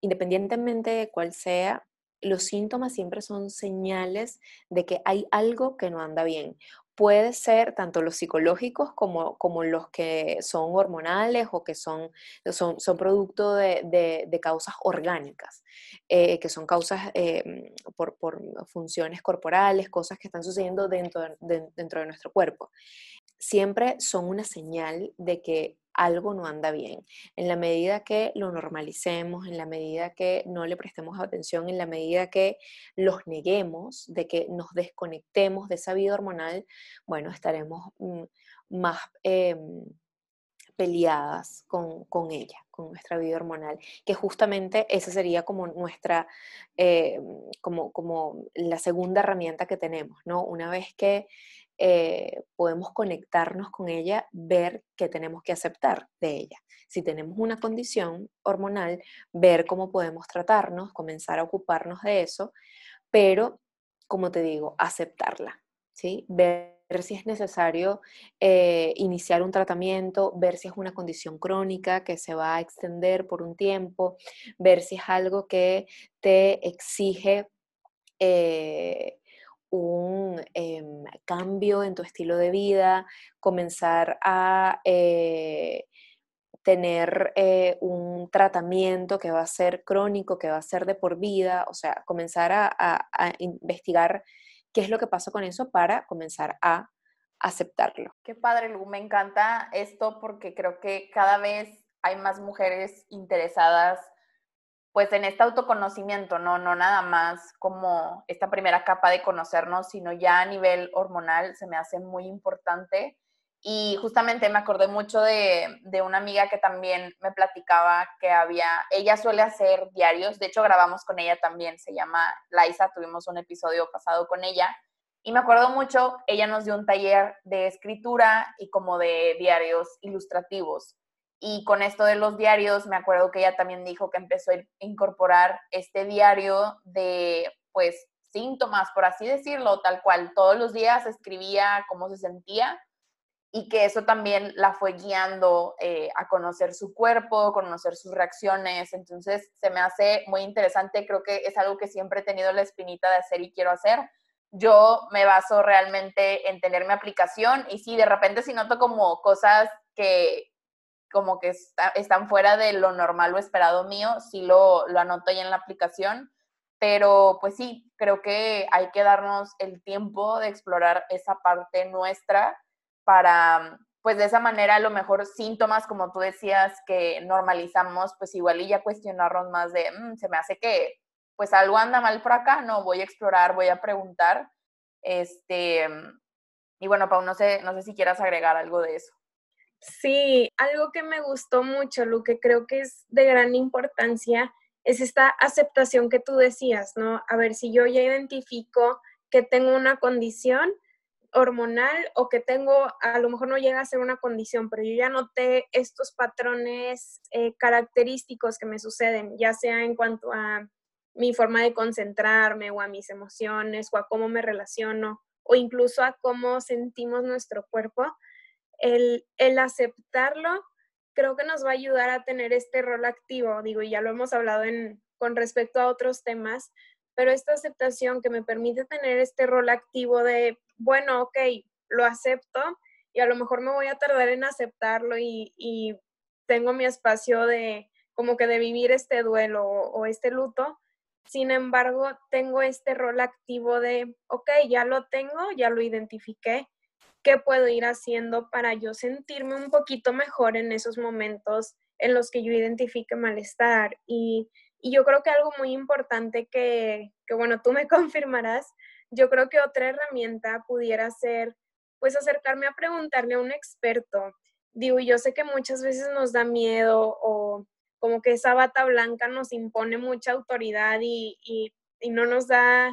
independientemente de cuál sea, los síntomas siempre son señales de que hay algo que no anda bien. Puede ser tanto los psicológicos como, como los que son hormonales o que son, son, producto de, de, causas orgánicas, eh, que son causas eh, por, por, funciones corporales, cosas que están sucediendo dentro dentro de nuestro cuerpo. Siempre son una señal de que algo no anda bien. En la medida que lo normalicemos, en la medida que no le prestemos atención, en la medida que los neguemos, de que nos desconectemos de esa vida hormonal, bueno, estaremos mm, más em, peleadas con, ella, con nuestra vida hormonal, que justamente esa sería como nuestra, em, como, como la segunda herramienta que tenemos, ¿no? Una vez que eh, podemos conectarnos con ella, ver qué tenemos que aceptar de ella. Si tenemos una condición hormonal, ver cómo podemos tratarnos, comenzar a ocuparnos de eso, pero, como te digo, aceptarla, ¿sí? Ver si es necesario eh, iniciar un tratamiento, ver si es una condición crónica que se va a extender por un tiempo, ver si es algo que te exige eh, un em, cambio en tu estilo de vida, comenzar a eh, tener eh, un tratamiento que va a ser crónico, que va a ser de por vida, o sea, comenzar a, investigar qué es lo que pasa con eso para comenzar a aceptarlo. Qué padre, Lu, me encanta esto porque creo que cada vez hay más mujeres interesadas pues en este autoconocimiento, ¿no? No nada más como esta primera capa de conocernos, sino ya a nivel hormonal se me hace muy importante. Y justamente me acordé mucho de, de, una amiga que también me platicaba que había, ella suele hacer diarios, de hecho grabamos con ella también, se llama Laisa, tuvimos un episodio pasado con ella. Y me acuerdo mucho, ella nos dio un taller de escritura y como de diarios ilustrativos. Y con esto de los diarios, me acuerdo que ella también dijo que empezó a incorporar este diario de, pues, síntomas, por así decirlo, tal cual. Todos los días escribía cómo se sentía y que eso también la fue guiando eh, a conocer su cuerpo, conocer sus reacciones. Entonces, se me hace muy interesante. Creo que es algo que siempre he tenido la espinita de hacer y quiero hacer. Yo me baso realmente en tener mi aplicación y sí, de repente si noto como cosas que, como que están fuera de lo normal o esperado mío, sí lo, lo anoto ahí en la aplicación. pero pues sí, creo que hay que darnos el tiempo de explorar esa parte nuestra para, pues de esa manera a lo mejor síntomas, como tú decías, que normalizamos, pues igual y ya cuestionarnos más de, mm, se me hace que pues algo anda mal por acá, no, voy a explorar, voy a preguntar. Este, y bueno, Pau, no sé, no sé si quieras agregar algo de eso. Sí, algo que me gustó mucho, lo que creo que es de gran importancia, es esta aceptación que tú decías, ¿no? A ver, si yo ya identifico que tengo una condición hormonal o que tengo, a lo mejor no llega a ser una condición, pero yo ya noté estos patrones eh, característicos que me suceden, ya sea en cuanto a mi forma de concentrarme o a mis emociones o a cómo me relaciono o incluso a cómo sentimos nuestro cuerpo, el, aceptarlo creo que nos va a ayudar a tener este rol activo, digo, y ya lo hemos hablado en, con respecto a otros temas, pero esta aceptación que me permite tener este rol activo de, bueno, ok, lo acepto y a lo mejor me voy a tardar en aceptarlo y, tengo mi espacio de como que de vivir este duelo o este luto, sin embargo, tengo este rol activo de, ok, ya lo tengo, ya lo identifiqué, ¿qué puedo ir haciendo para yo sentirme un poquito mejor en esos momentos en los que yo identifique malestar? Y, yo creo que algo muy importante que, que, bueno, tú me [LAUGHS] confirmarás, yo creo que otra herramienta pudiera ser, pues, acercarme a preguntarle a un experto. Digo, yo sé que muchas veces nos da miedo o como que esa bata blanca nos impone mucha autoridad y, no nos da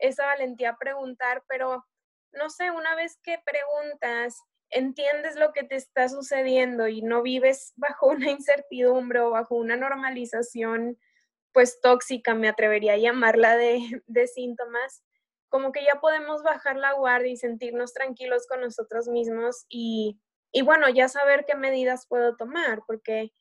esa valentía a preguntar, pero no sé, una vez que preguntas, entiendes lo que te está sucediendo y no vives [LAUGHS] bajo una incertidumbre o bajo una normalización pues tóxica, me atrevería a llamarla de, síntomas, como que ya podemos bajar la guardia y sentirnos tranquilos con nosotros mismos y, y bueno, ya saber qué medidas puedo tomar, porque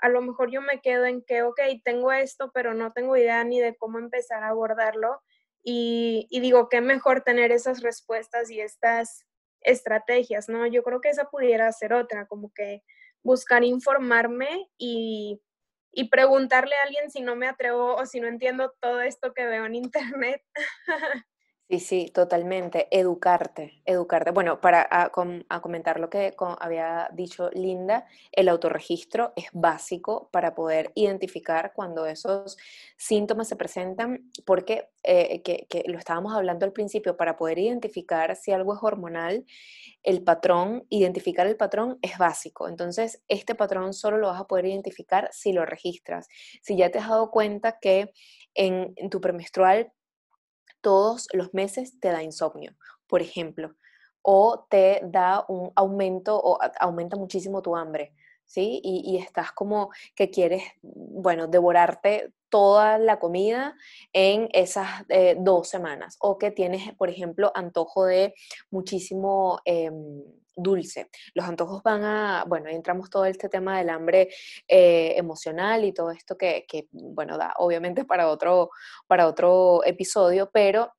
a lo mejor yo me quedo en que, ok, tengo esto, pero no tengo idea ni de cómo empezar a abordarlo. Y, digo, qué mejor tener esas respuestas y estas estrategias, ¿no? Yo creo que esa pudiera ser otra, como que buscar informarme y, y preguntarle a alguien si no me atrevo o si no entiendo todo esto que veo en internet. [LAUGHS] Sí, sí, totalmente. Educarte, educarte. Bueno, para a, comentar lo que había dicho Linda, el autorregistro es básico para poder identificar cuando esos síntomas se presentan, porque eh, que lo estábamos hablando al principio, para poder identificar si algo es hormonal, el patrón, identificar el patrón es básico. Entonces, este patrón solo lo vas a poder identificar si lo registras. Si ya te has dado cuenta que en, en tu premenstrual todos los meses te da insomnio, por ejemplo, o te da un aumento o aumenta muchísimo tu hambre, ¿sí? Y, estás como que quieres, bueno, devorarte toda la comida en esas eh, dos semanas, o que tienes, por ejemplo, antojo de muchísimo... Em, dulce. Los antojos van a, bueno, entramos todo este tema del hambre eh, emocional y todo esto que, que, bueno, da obviamente para otro, para otro episodio, pero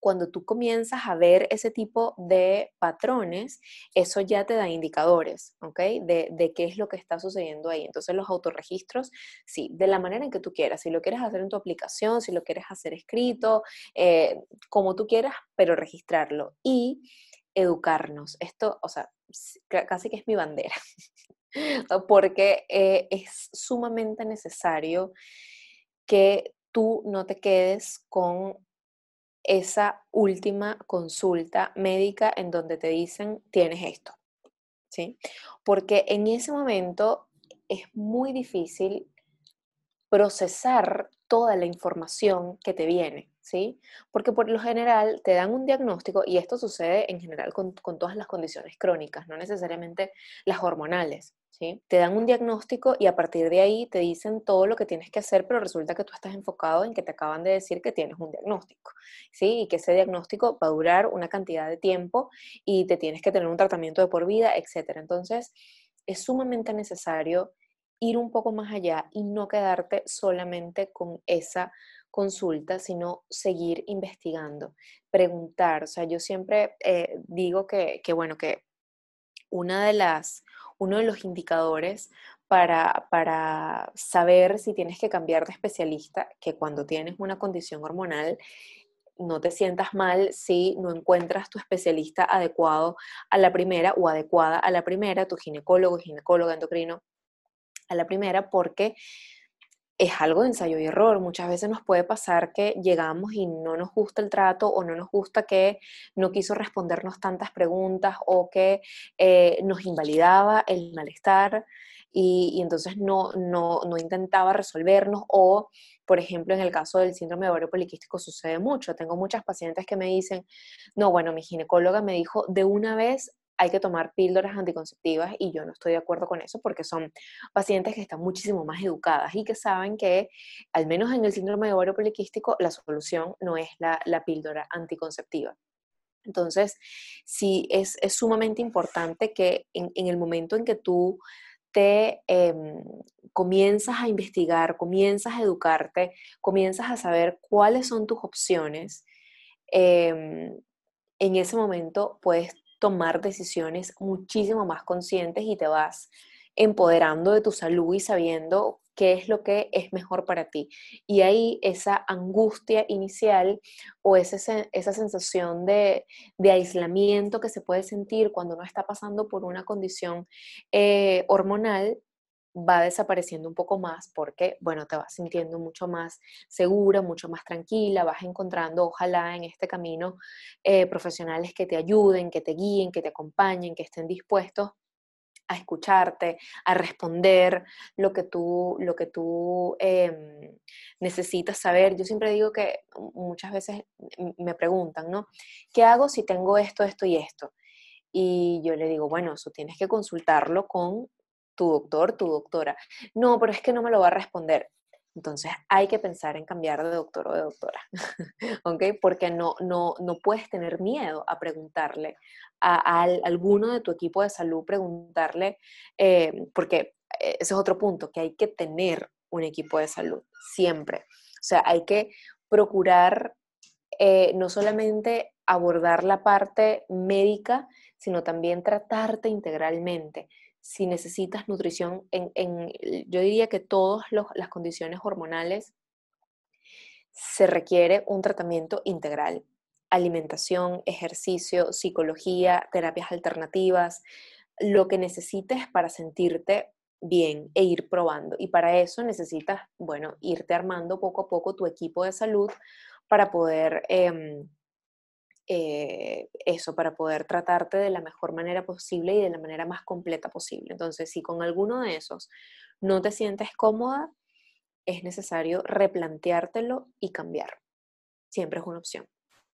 cuando tú comienzas a ver ese tipo de patrones, eso ya te da indicadores, ¿ok? De, de, qué es lo que está sucediendo ahí. Entonces los autorregistros, sí, de la manera en que tú quieras, si lo quieres hacer en tu aplicación, si lo quieres hacer escrito, eh, como tú quieras, pero registrarlo. Y educarnos. Esto, o sea, casi que es mi bandera, [LAUGHS] porque eh, es sumamente necesario que tú no te quedes con esa última consulta médica en donde te dicen tienes esto, ¿sí? Porque en ese momento es muy difícil procesar toda la información que te viene. ¿sí? Porque por lo general te dan un diagnóstico, y esto sucede en general con, todas las condiciones crónicas, no necesariamente las hormonales, ¿sí? Te dan un diagnóstico y a partir de ahí te dicen todo lo que tienes que hacer, pero resulta que tú estás enfocado en que te acaban de decir que tienes un diagnóstico, ¿sí? Y que ese diagnóstico va a durar una cantidad de tiempo y te tienes que tener un tratamiento de por vida, etc. Entonces, es sumamente necesario ir un poco más allá y no quedarte solamente con esa consulta, sino seguir investigando, preguntar. O sea, yo siempre eh, digo que, bueno, que una de las, uno de los indicadores para, para saber si tienes que cambiar de especialista, que cuando tienes una condición hormonal no te sientas mal si no encuentras tu especialista adecuado a la primera o adecuada a la primera, tu ginecólogo, ginecóloga, endocrino a la primera, porque es algo de ensayo y error. Muchas veces nos puede pasar que llegamos y no nos gusta el trato o no nos gusta que no quiso respondernos tantas preguntas o que eh, nos invalidaba el malestar y, entonces no, no, no, intentaba resolvernos o, por ejemplo, en el caso del síndrome de ovario poliquístico sucede mucho. Tengo muchas pacientes que me dicen, no, bueno, mi ginecóloga me dijo de una vez hay que tomar píldoras anticonceptivas y yo no estoy de acuerdo con eso porque son pacientes que están muchísimo más educadas y que saben que, al menos en el síndrome de ovario poliquístico, la solución no es la, píldora anticonceptiva. Entonces, sí es, sumamente importante que en, el momento en que tú te em, comienzas a investigar, comienzas a educarte, comienzas a saber cuáles son tus opciones, em, en ese momento puedes tomar decisiones muchísimo más conscientes y te vas empoderando de tu salud y sabiendo qué es lo que es mejor para ti. Y ahí esa angustia inicial o esa sensación de, aislamiento que se puede sentir cuando uno está pasando por una condición eh, hormonal va desapareciendo un poco más porque, bueno, te vas sintiendo mucho más segura, mucho más tranquila, vas encontrando, ojalá en este camino, eh, profesionales que te ayuden, que te guíen, que te acompañen, que estén dispuestos a escucharte, a responder lo que tú, lo que tú em, necesitas saber. Yo siempre digo que muchas veces me preguntan, ¿no? ¿Qué hago si tengo esto, esto y esto? Y yo le digo, bueno, eso tienes que consultarlo con tu doctor, tu doctora. No, pero es que no me lo va a responder. Entonces hay que pensar en cambiar de doctor o de doctora, [LAUGHS] ¿ok? Porque no, no, no puedes tener miedo a preguntarle a, alguno de tu equipo de salud, preguntarle, eh, porque ese es otro punto, que hay que tener un equipo de salud, siempre. O sea, hay que procurar eh, no solamente abordar la parte médica, sino también tratarte integralmente si necesitas nutrición, en, yo diría que todas las condiciones hormonales se requiere un tratamiento integral. Alimentación, ejercicio, psicología, terapias alternativas, lo que necesites para sentirte bien e ir probando. Y para eso necesitas, bueno, irte armando poco a poco tu equipo de salud para poder em, eh, eso, para poder tratarte de la mejor manera posible y de la manera más completa posible. Entonces, si con alguno de esos no te sientes cómoda, es necesario replanteártelo y cambiar. Siempre es una opción.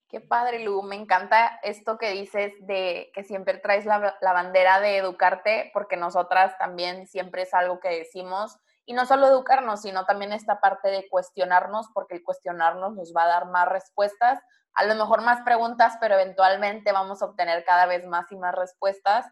Qué padre, Lu. Me encanta esto que dices de que siempre traes la, la, bandera de educarte, porque nosotras también siempre es algo que decimos. Y no solo educarnos, sino también esta parte de cuestionarnos, porque el cuestionarnos nos va a dar más respuestas a lo mejor más preguntas, pero eventualmente vamos a obtener cada vez más y más respuestas.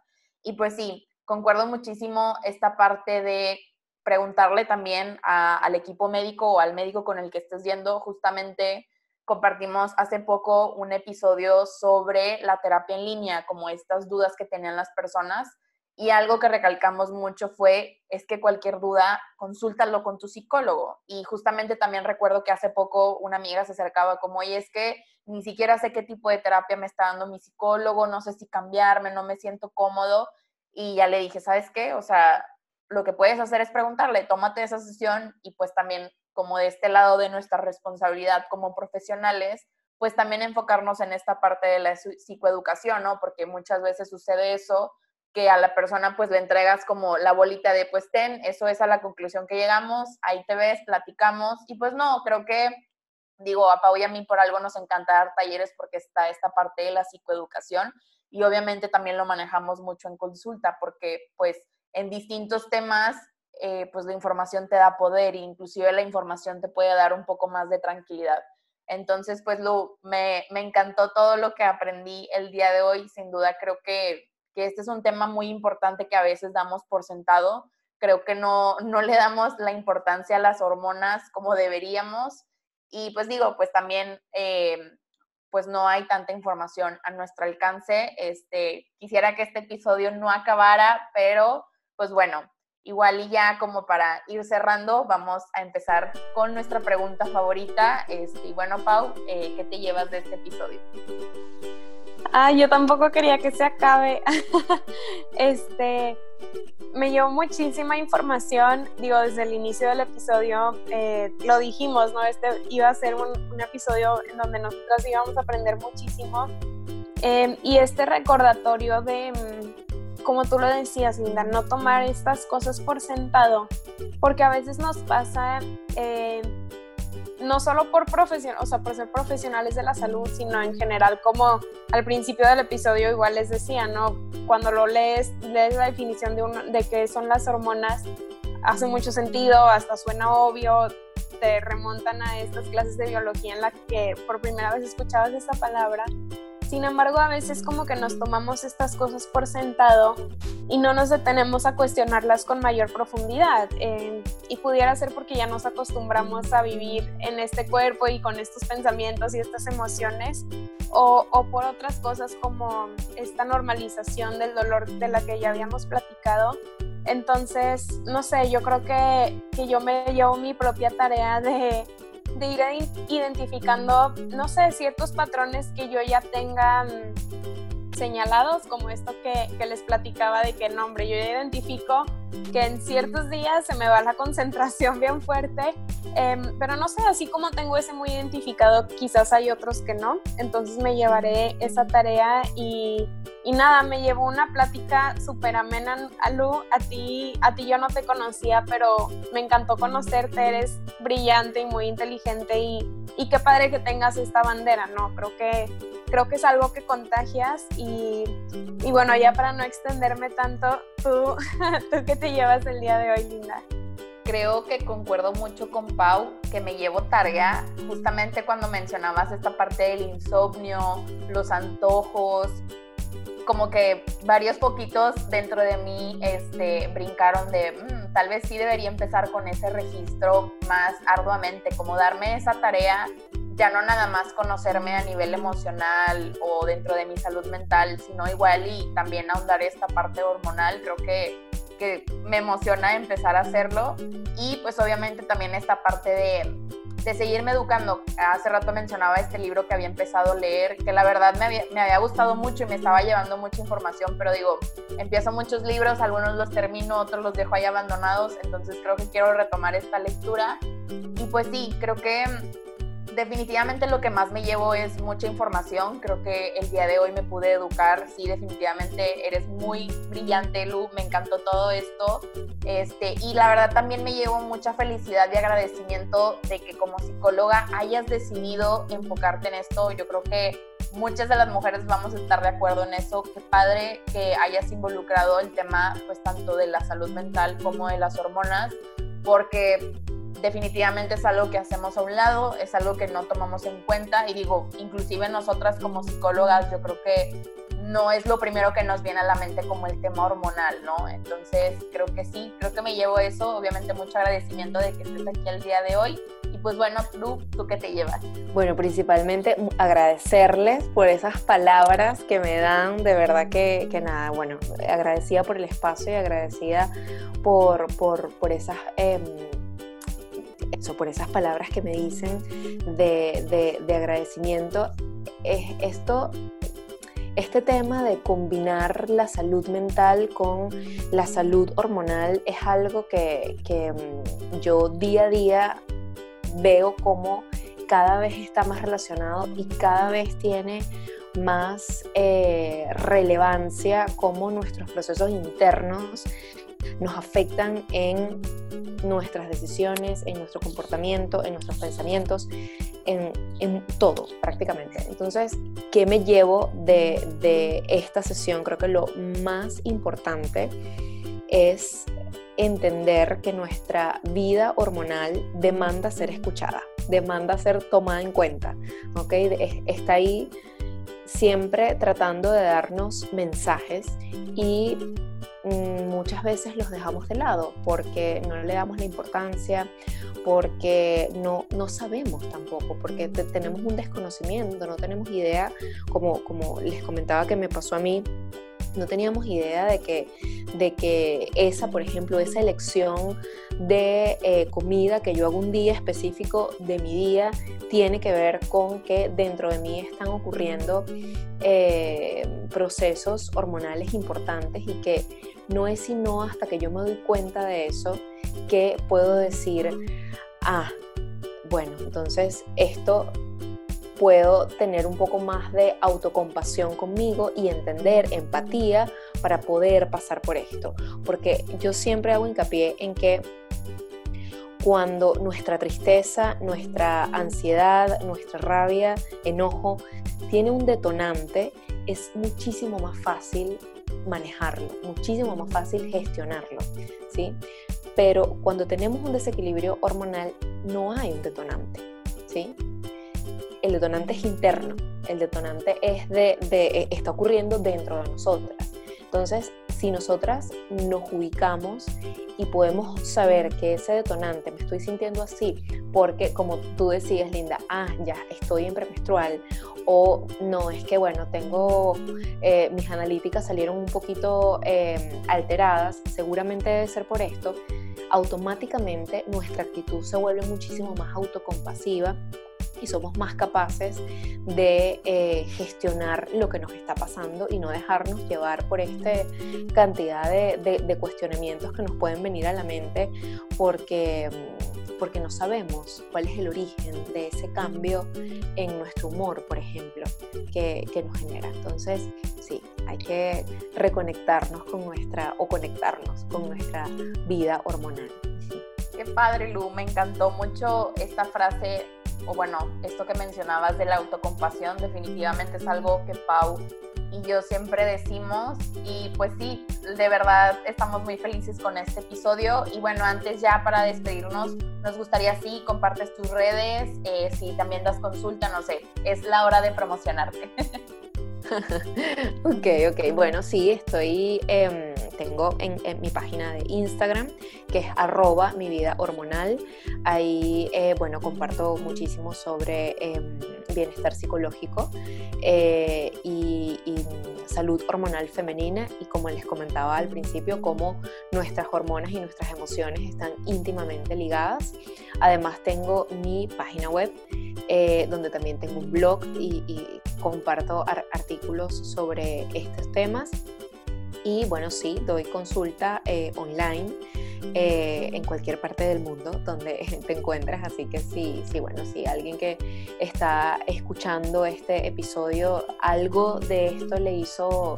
Y pues sí, concuerdo muchísimo esta parte de preguntarle también al equipo médico o al médico con el que estés yendo. Justamente compartimos hace poco un episodio sobre la terapia en línea, como estas dudas que tenían las personas. Y algo que recalcamos mucho fue, es que cualquier duda, consúltalo con tu psicólogo. Y justamente también recuerdo que hace poco una amiga se acercaba como, oye, es que ni siquiera sé qué tipo de terapia me está dando mi psicólogo, no sé si cambiarme, no me siento cómodo. Y ya le dije, ¿sabes qué? O sea, lo que puedes hacer es preguntarle, tómate esa sesión y pues también como de este lado de nuestra responsabilidad como profesionales, pues también enfocarnos en esta parte de la psicoeducación, ¿no? Porque muchas veces sucede eso, que a la persona pues le entregas como la bolita de pues ten, eso es a la conclusión que llegamos, ahí te ves, platicamos y pues no, creo que digo, a Pau y a mí por algo nos encanta dar talleres porque está esta parte de la psicoeducación y obviamente también lo manejamos mucho en consulta porque pues en distintos temas eh, pues la información te da poder e inclusive la información te puede dar un poco más de tranquilidad. Entonces pues lo, me, me encantó todo lo que aprendí el día de hoy, sin duda creo que, que este es un tema muy importante que a veces damos por sentado, creo que no, no le damos la importancia a las hormonas como deberíamos y pues digo, pues también eh, pues no hay tanta información a nuestro alcance. Este, quisiera que este episodio no acabara, pero pues bueno, igual y ya como para ir cerrando, vamos a empezar con nuestra pregunta favorita. Este, y bueno, Pau, eh, ¿qué te llevas de este episodio? Ah, yo tampoco quería que se acabe. [LAUGHS] este, me llevó muchísima información, digo, desde el inicio del episodio eh, lo dijimos, ¿no? Este iba a ser un, episodio en donde nosotros íbamos a aprender muchísimo. Em, y este recordatorio de, mm, como tú lo decías, Linda, no tomar estas cosas por sentado, porque a veces nos pasa... Eh, no solo por profesión, o sea, por ser profesionales de la salud, sino en general, como al principio del episodio igual les decía, ¿no? Cuando lo lees, lees la definición de, de qué son las hormonas, hace mucho sentido, hasta suena obvio, te remontan a estas clases de biología en la que por primera vez escuchabas esa palabra sin embargo, a veces como que nos tomamos estas cosas por sentado y no nos detenemos a cuestionarlas con mayor profundidad. Eh, y pudiera ser porque ya nos acostumbramos a vivir en este cuerpo y con estos pensamientos y estas emociones, o, o por otras cosas como esta normalización del dolor de la que ya habíamos platicado. Entonces, no sé, yo creo que, que yo me llevo mi propia tarea de de ir identificando, no sé, ciertos patrones que yo ya tenga mm, señalados, como esto que, les platicaba de que, no, hombre, yo ya identifico que en ciertos días se me va la concentración bien fuerte, em, pero no sé, así como tengo ese muy identificado, quizás hay otros que no, entonces me llevaré esa tarea y, y nada, me llevo una plática súper amena, Lu, a ti, a ti yo no te conocía, pero me encantó conocerte, eres brillante y muy inteligente y, y qué padre que tengas esta bandera, ¿no? Creo que creo que es algo que contagias y, y bueno, ya para no extenderme tanto, tú, [LAUGHS] tú qué te llevas el día de hoy, Linda. Creo que concuerdo mucho con Pau, que me llevo tarea justamente cuando mencionabas esta parte del insomnio, los antojos, como que varios poquitos dentro de mí este, brincaron de mm, tal vez sí debería empezar con ese registro más arduamente, como darme esa tarea ya no nada más conocerme a nivel emocional o dentro de mi salud mental, sino igual y también ahondar esta parte hormonal, creo que, que me emociona empezar a hacerlo y pues obviamente también esta parte de, de seguirme educando. Hace rato mencionaba este libro que había empezado a leer, que la verdad me había, me había, gustado mucho y me estaba llevando mucha información, pero digo, empiezo muchos libros, algunos los termino, otros los dejo ahí abandonados, entonces creo que quiero retomar esta lectura. Y pues sí, creo que definitivamente lo que más me llevo es mucha información. Creo que el día de hoy me pude educar. Sí, definitivamente eres muy brillante, Lu. Me encantó todo esto. Este, y la verdad también me llevo mucha felicidad y agradecimiento de que como psicóloga hayas decidido enfocarte en esto. Yo creo que muchas de las mujeres vamos a estar de acuerdo en eso. Qué padre que hayas involucrado el tema, pues tanto de la salud mental como de las hormonas, porque definitivamente es algo que hacemos a un lado, es algo que no tomamos en cuenta y digo, inclusive nosotras como psicólogas yo creo que no es lo primero que nos viene a la mente como el tema hormonal, ¿no? Entonces creo que sí, creo que me llevo eso, obviamente mucho agradecimiento de que estés aquí el día de hoy. Y pues bueno, Lu, ¿tú qué te llevas? Bueno, principalmente agradecerles por esas palabras que me dan, de verdad que, que nada, bueno, agradecida por el espacio y agradecida por, por, por esas... Eh, eso, por esas palabras que me dicen de, agradecimiento. Es esto este tema de combinar la salud mental con la salud hormonal es algo que, mm, yo día a día veo como cada vez está más relacionado y cada vez tiene más eh, relevancia como nuestros procesos internos nos afectan en nuestras decisiones, en nuestro comportamiento, en nuestros pensamientos, en, todo prácticamente. Entonces, ¿qué me llevo de, de esta sesión? Creo que lo más importante es entender que nuestra vida hormonal demanda ser escuchada, demanda ser tomada en cuenta, ¿ok? Está ahí siempre tratando de darnos mensajes y muchas veces los dejamos de lado porque no le damos la importancia, porque no, no sabemos tampoco, porque tenemos un desconocimiento, no tenemos idea, como, como les comentaba que me pasó a mí, no teníamos idea de que, de que esa, por ejemplo, esa elección de eh, comida que yo hago un día específico de mi día tiene que ver con que dentro de mí están ocurriendo eh, procesos hormonales importantes y que no es sino hasta que yo me doy cuenta de eso que puedo decir, ah, bueno, entonces esto puedo tener un poco más de autocompasión conmigo y entender empatía para poder pasar por esto. Porque yo siempre hago hincapié en que cuando nuestra tristeza, nuestra ansiedad, nuestra rabia, enojo tiene un detonante, es muchísimo más fácil manejarlo, muchísimo más fácil gestionarlo, ¿sí? Pero cuando tenemos un desequilibrio hormonal no hay un detonante, ¿sí? el detonante es interno, el detonante es de, eh, está ocurriendo dentro de nosotras. Entonces, si nosotras nos ubicamos y podemos saber que ese detonante me estoy sintiendo así, porque como tú decías, Linda, ah, ya estoy en premenstrual, o no, es que bueno, tengo, eh, mis analíticas salieron un poquito em, alteradas, seguramente debe ser por esto, automáticamente nuestra actitud se vuelve muchísimo más autocompasiva y somos más capaces de eh, gestionar lo que nos está pasando y no dejarnos llevar por esta cantidad de, cuestionamientos que nos pueden venir a la mente porque, porque no sabemos cuál es el origen de ese cambio en nuestro humor, por ejemplo, que, que nos genera. Entonces, sí, hay que reconectarnos con nuestra o conectarnos con nuestra vida hormonal. Qué padre, Lu, me encantó mucho esta frase o bueno, esto que mencionabas de la autocompasión, definitivamente es algo que Pau y yo siempre decimos y pues sí, de verdad estamos muy felices con este episodio y bueno, antes ya para despedirnos, nos gustaría si compartes tus redes, eh, si también das consulta, no sé, es la hora de promocionarte. [LAUGHS] ok, ok, bueno, sí, estoy... Em, tengo en, mi página de Instagram, que es arroba mi vida hormonal. Ahí, eh, bueno, comparto muchísimo sobre em, bienestar psicológico eh, y, salud hormonal femenina y como les comentaba al principio, cómo nuestras hormonas y nuestras emociones están íntimamente ligadas. Además tengo mi página web eh, donde también tengo un blog y, comparto artículos sobre estos temas. Y bueno, sí, doy consulta eh, online eh, en cualquier parte del mundo donde [LAUGHS] te encuentres. Así que sí, sí, bueno, si alguien que está escuchando este episodio, algo de esto le hizo,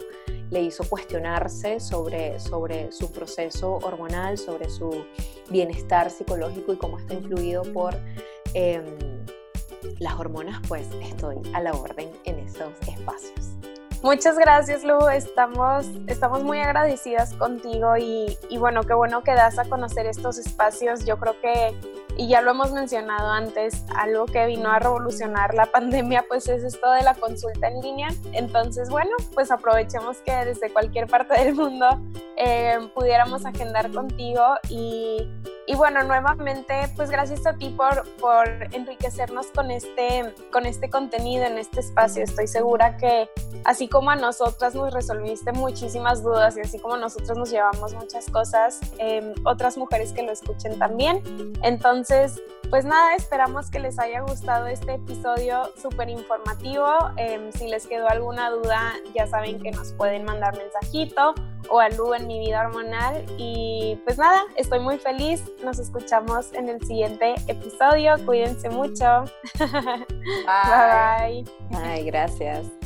le hizo cuestionarse sobre, sobre su proceso hormonal, sobre su bienestar psicológico y cómo está influido por em, las hormonas, pues estoy a la orden en esos espacios. Muchas gracias, Lu. Estamos, estamos muy agradecidas contigo y, y, bueno, qué bueno que das a conocer estos espacios. Yo creo que, y ya lo hemos mencionado antes, algo que vino a revolucionar la [LAUGHS] pandemia, pues es esto de la consulta en línea. Entonces, bueno, pues aprovechemos que desde cualquier parte del mundo eh, pudiéramos agendar contigo y y bueno, nuevamente, pues gracias a ti por, por enriquecernos con este, con este contenido en este espacio. Estoy segura que así como a nosotras nos resolviste muchísimas dudas y así como nosotros nos llevamos muchas cosas, em, otras mujeres que lo escuchen también. Entonces, pues nada, esperamos que les haya gustado este episodio súper informativo. Em, si les quedó alguna duda, ya saben que nos pueden mandar mensajito o a Lu en mi vida hormonal. Y pues nada, estoy muy feliz. Nos escuchamos en el siguiente episodio. Cuídense mucho. [LAUGHS] Bye. Bye, gracias.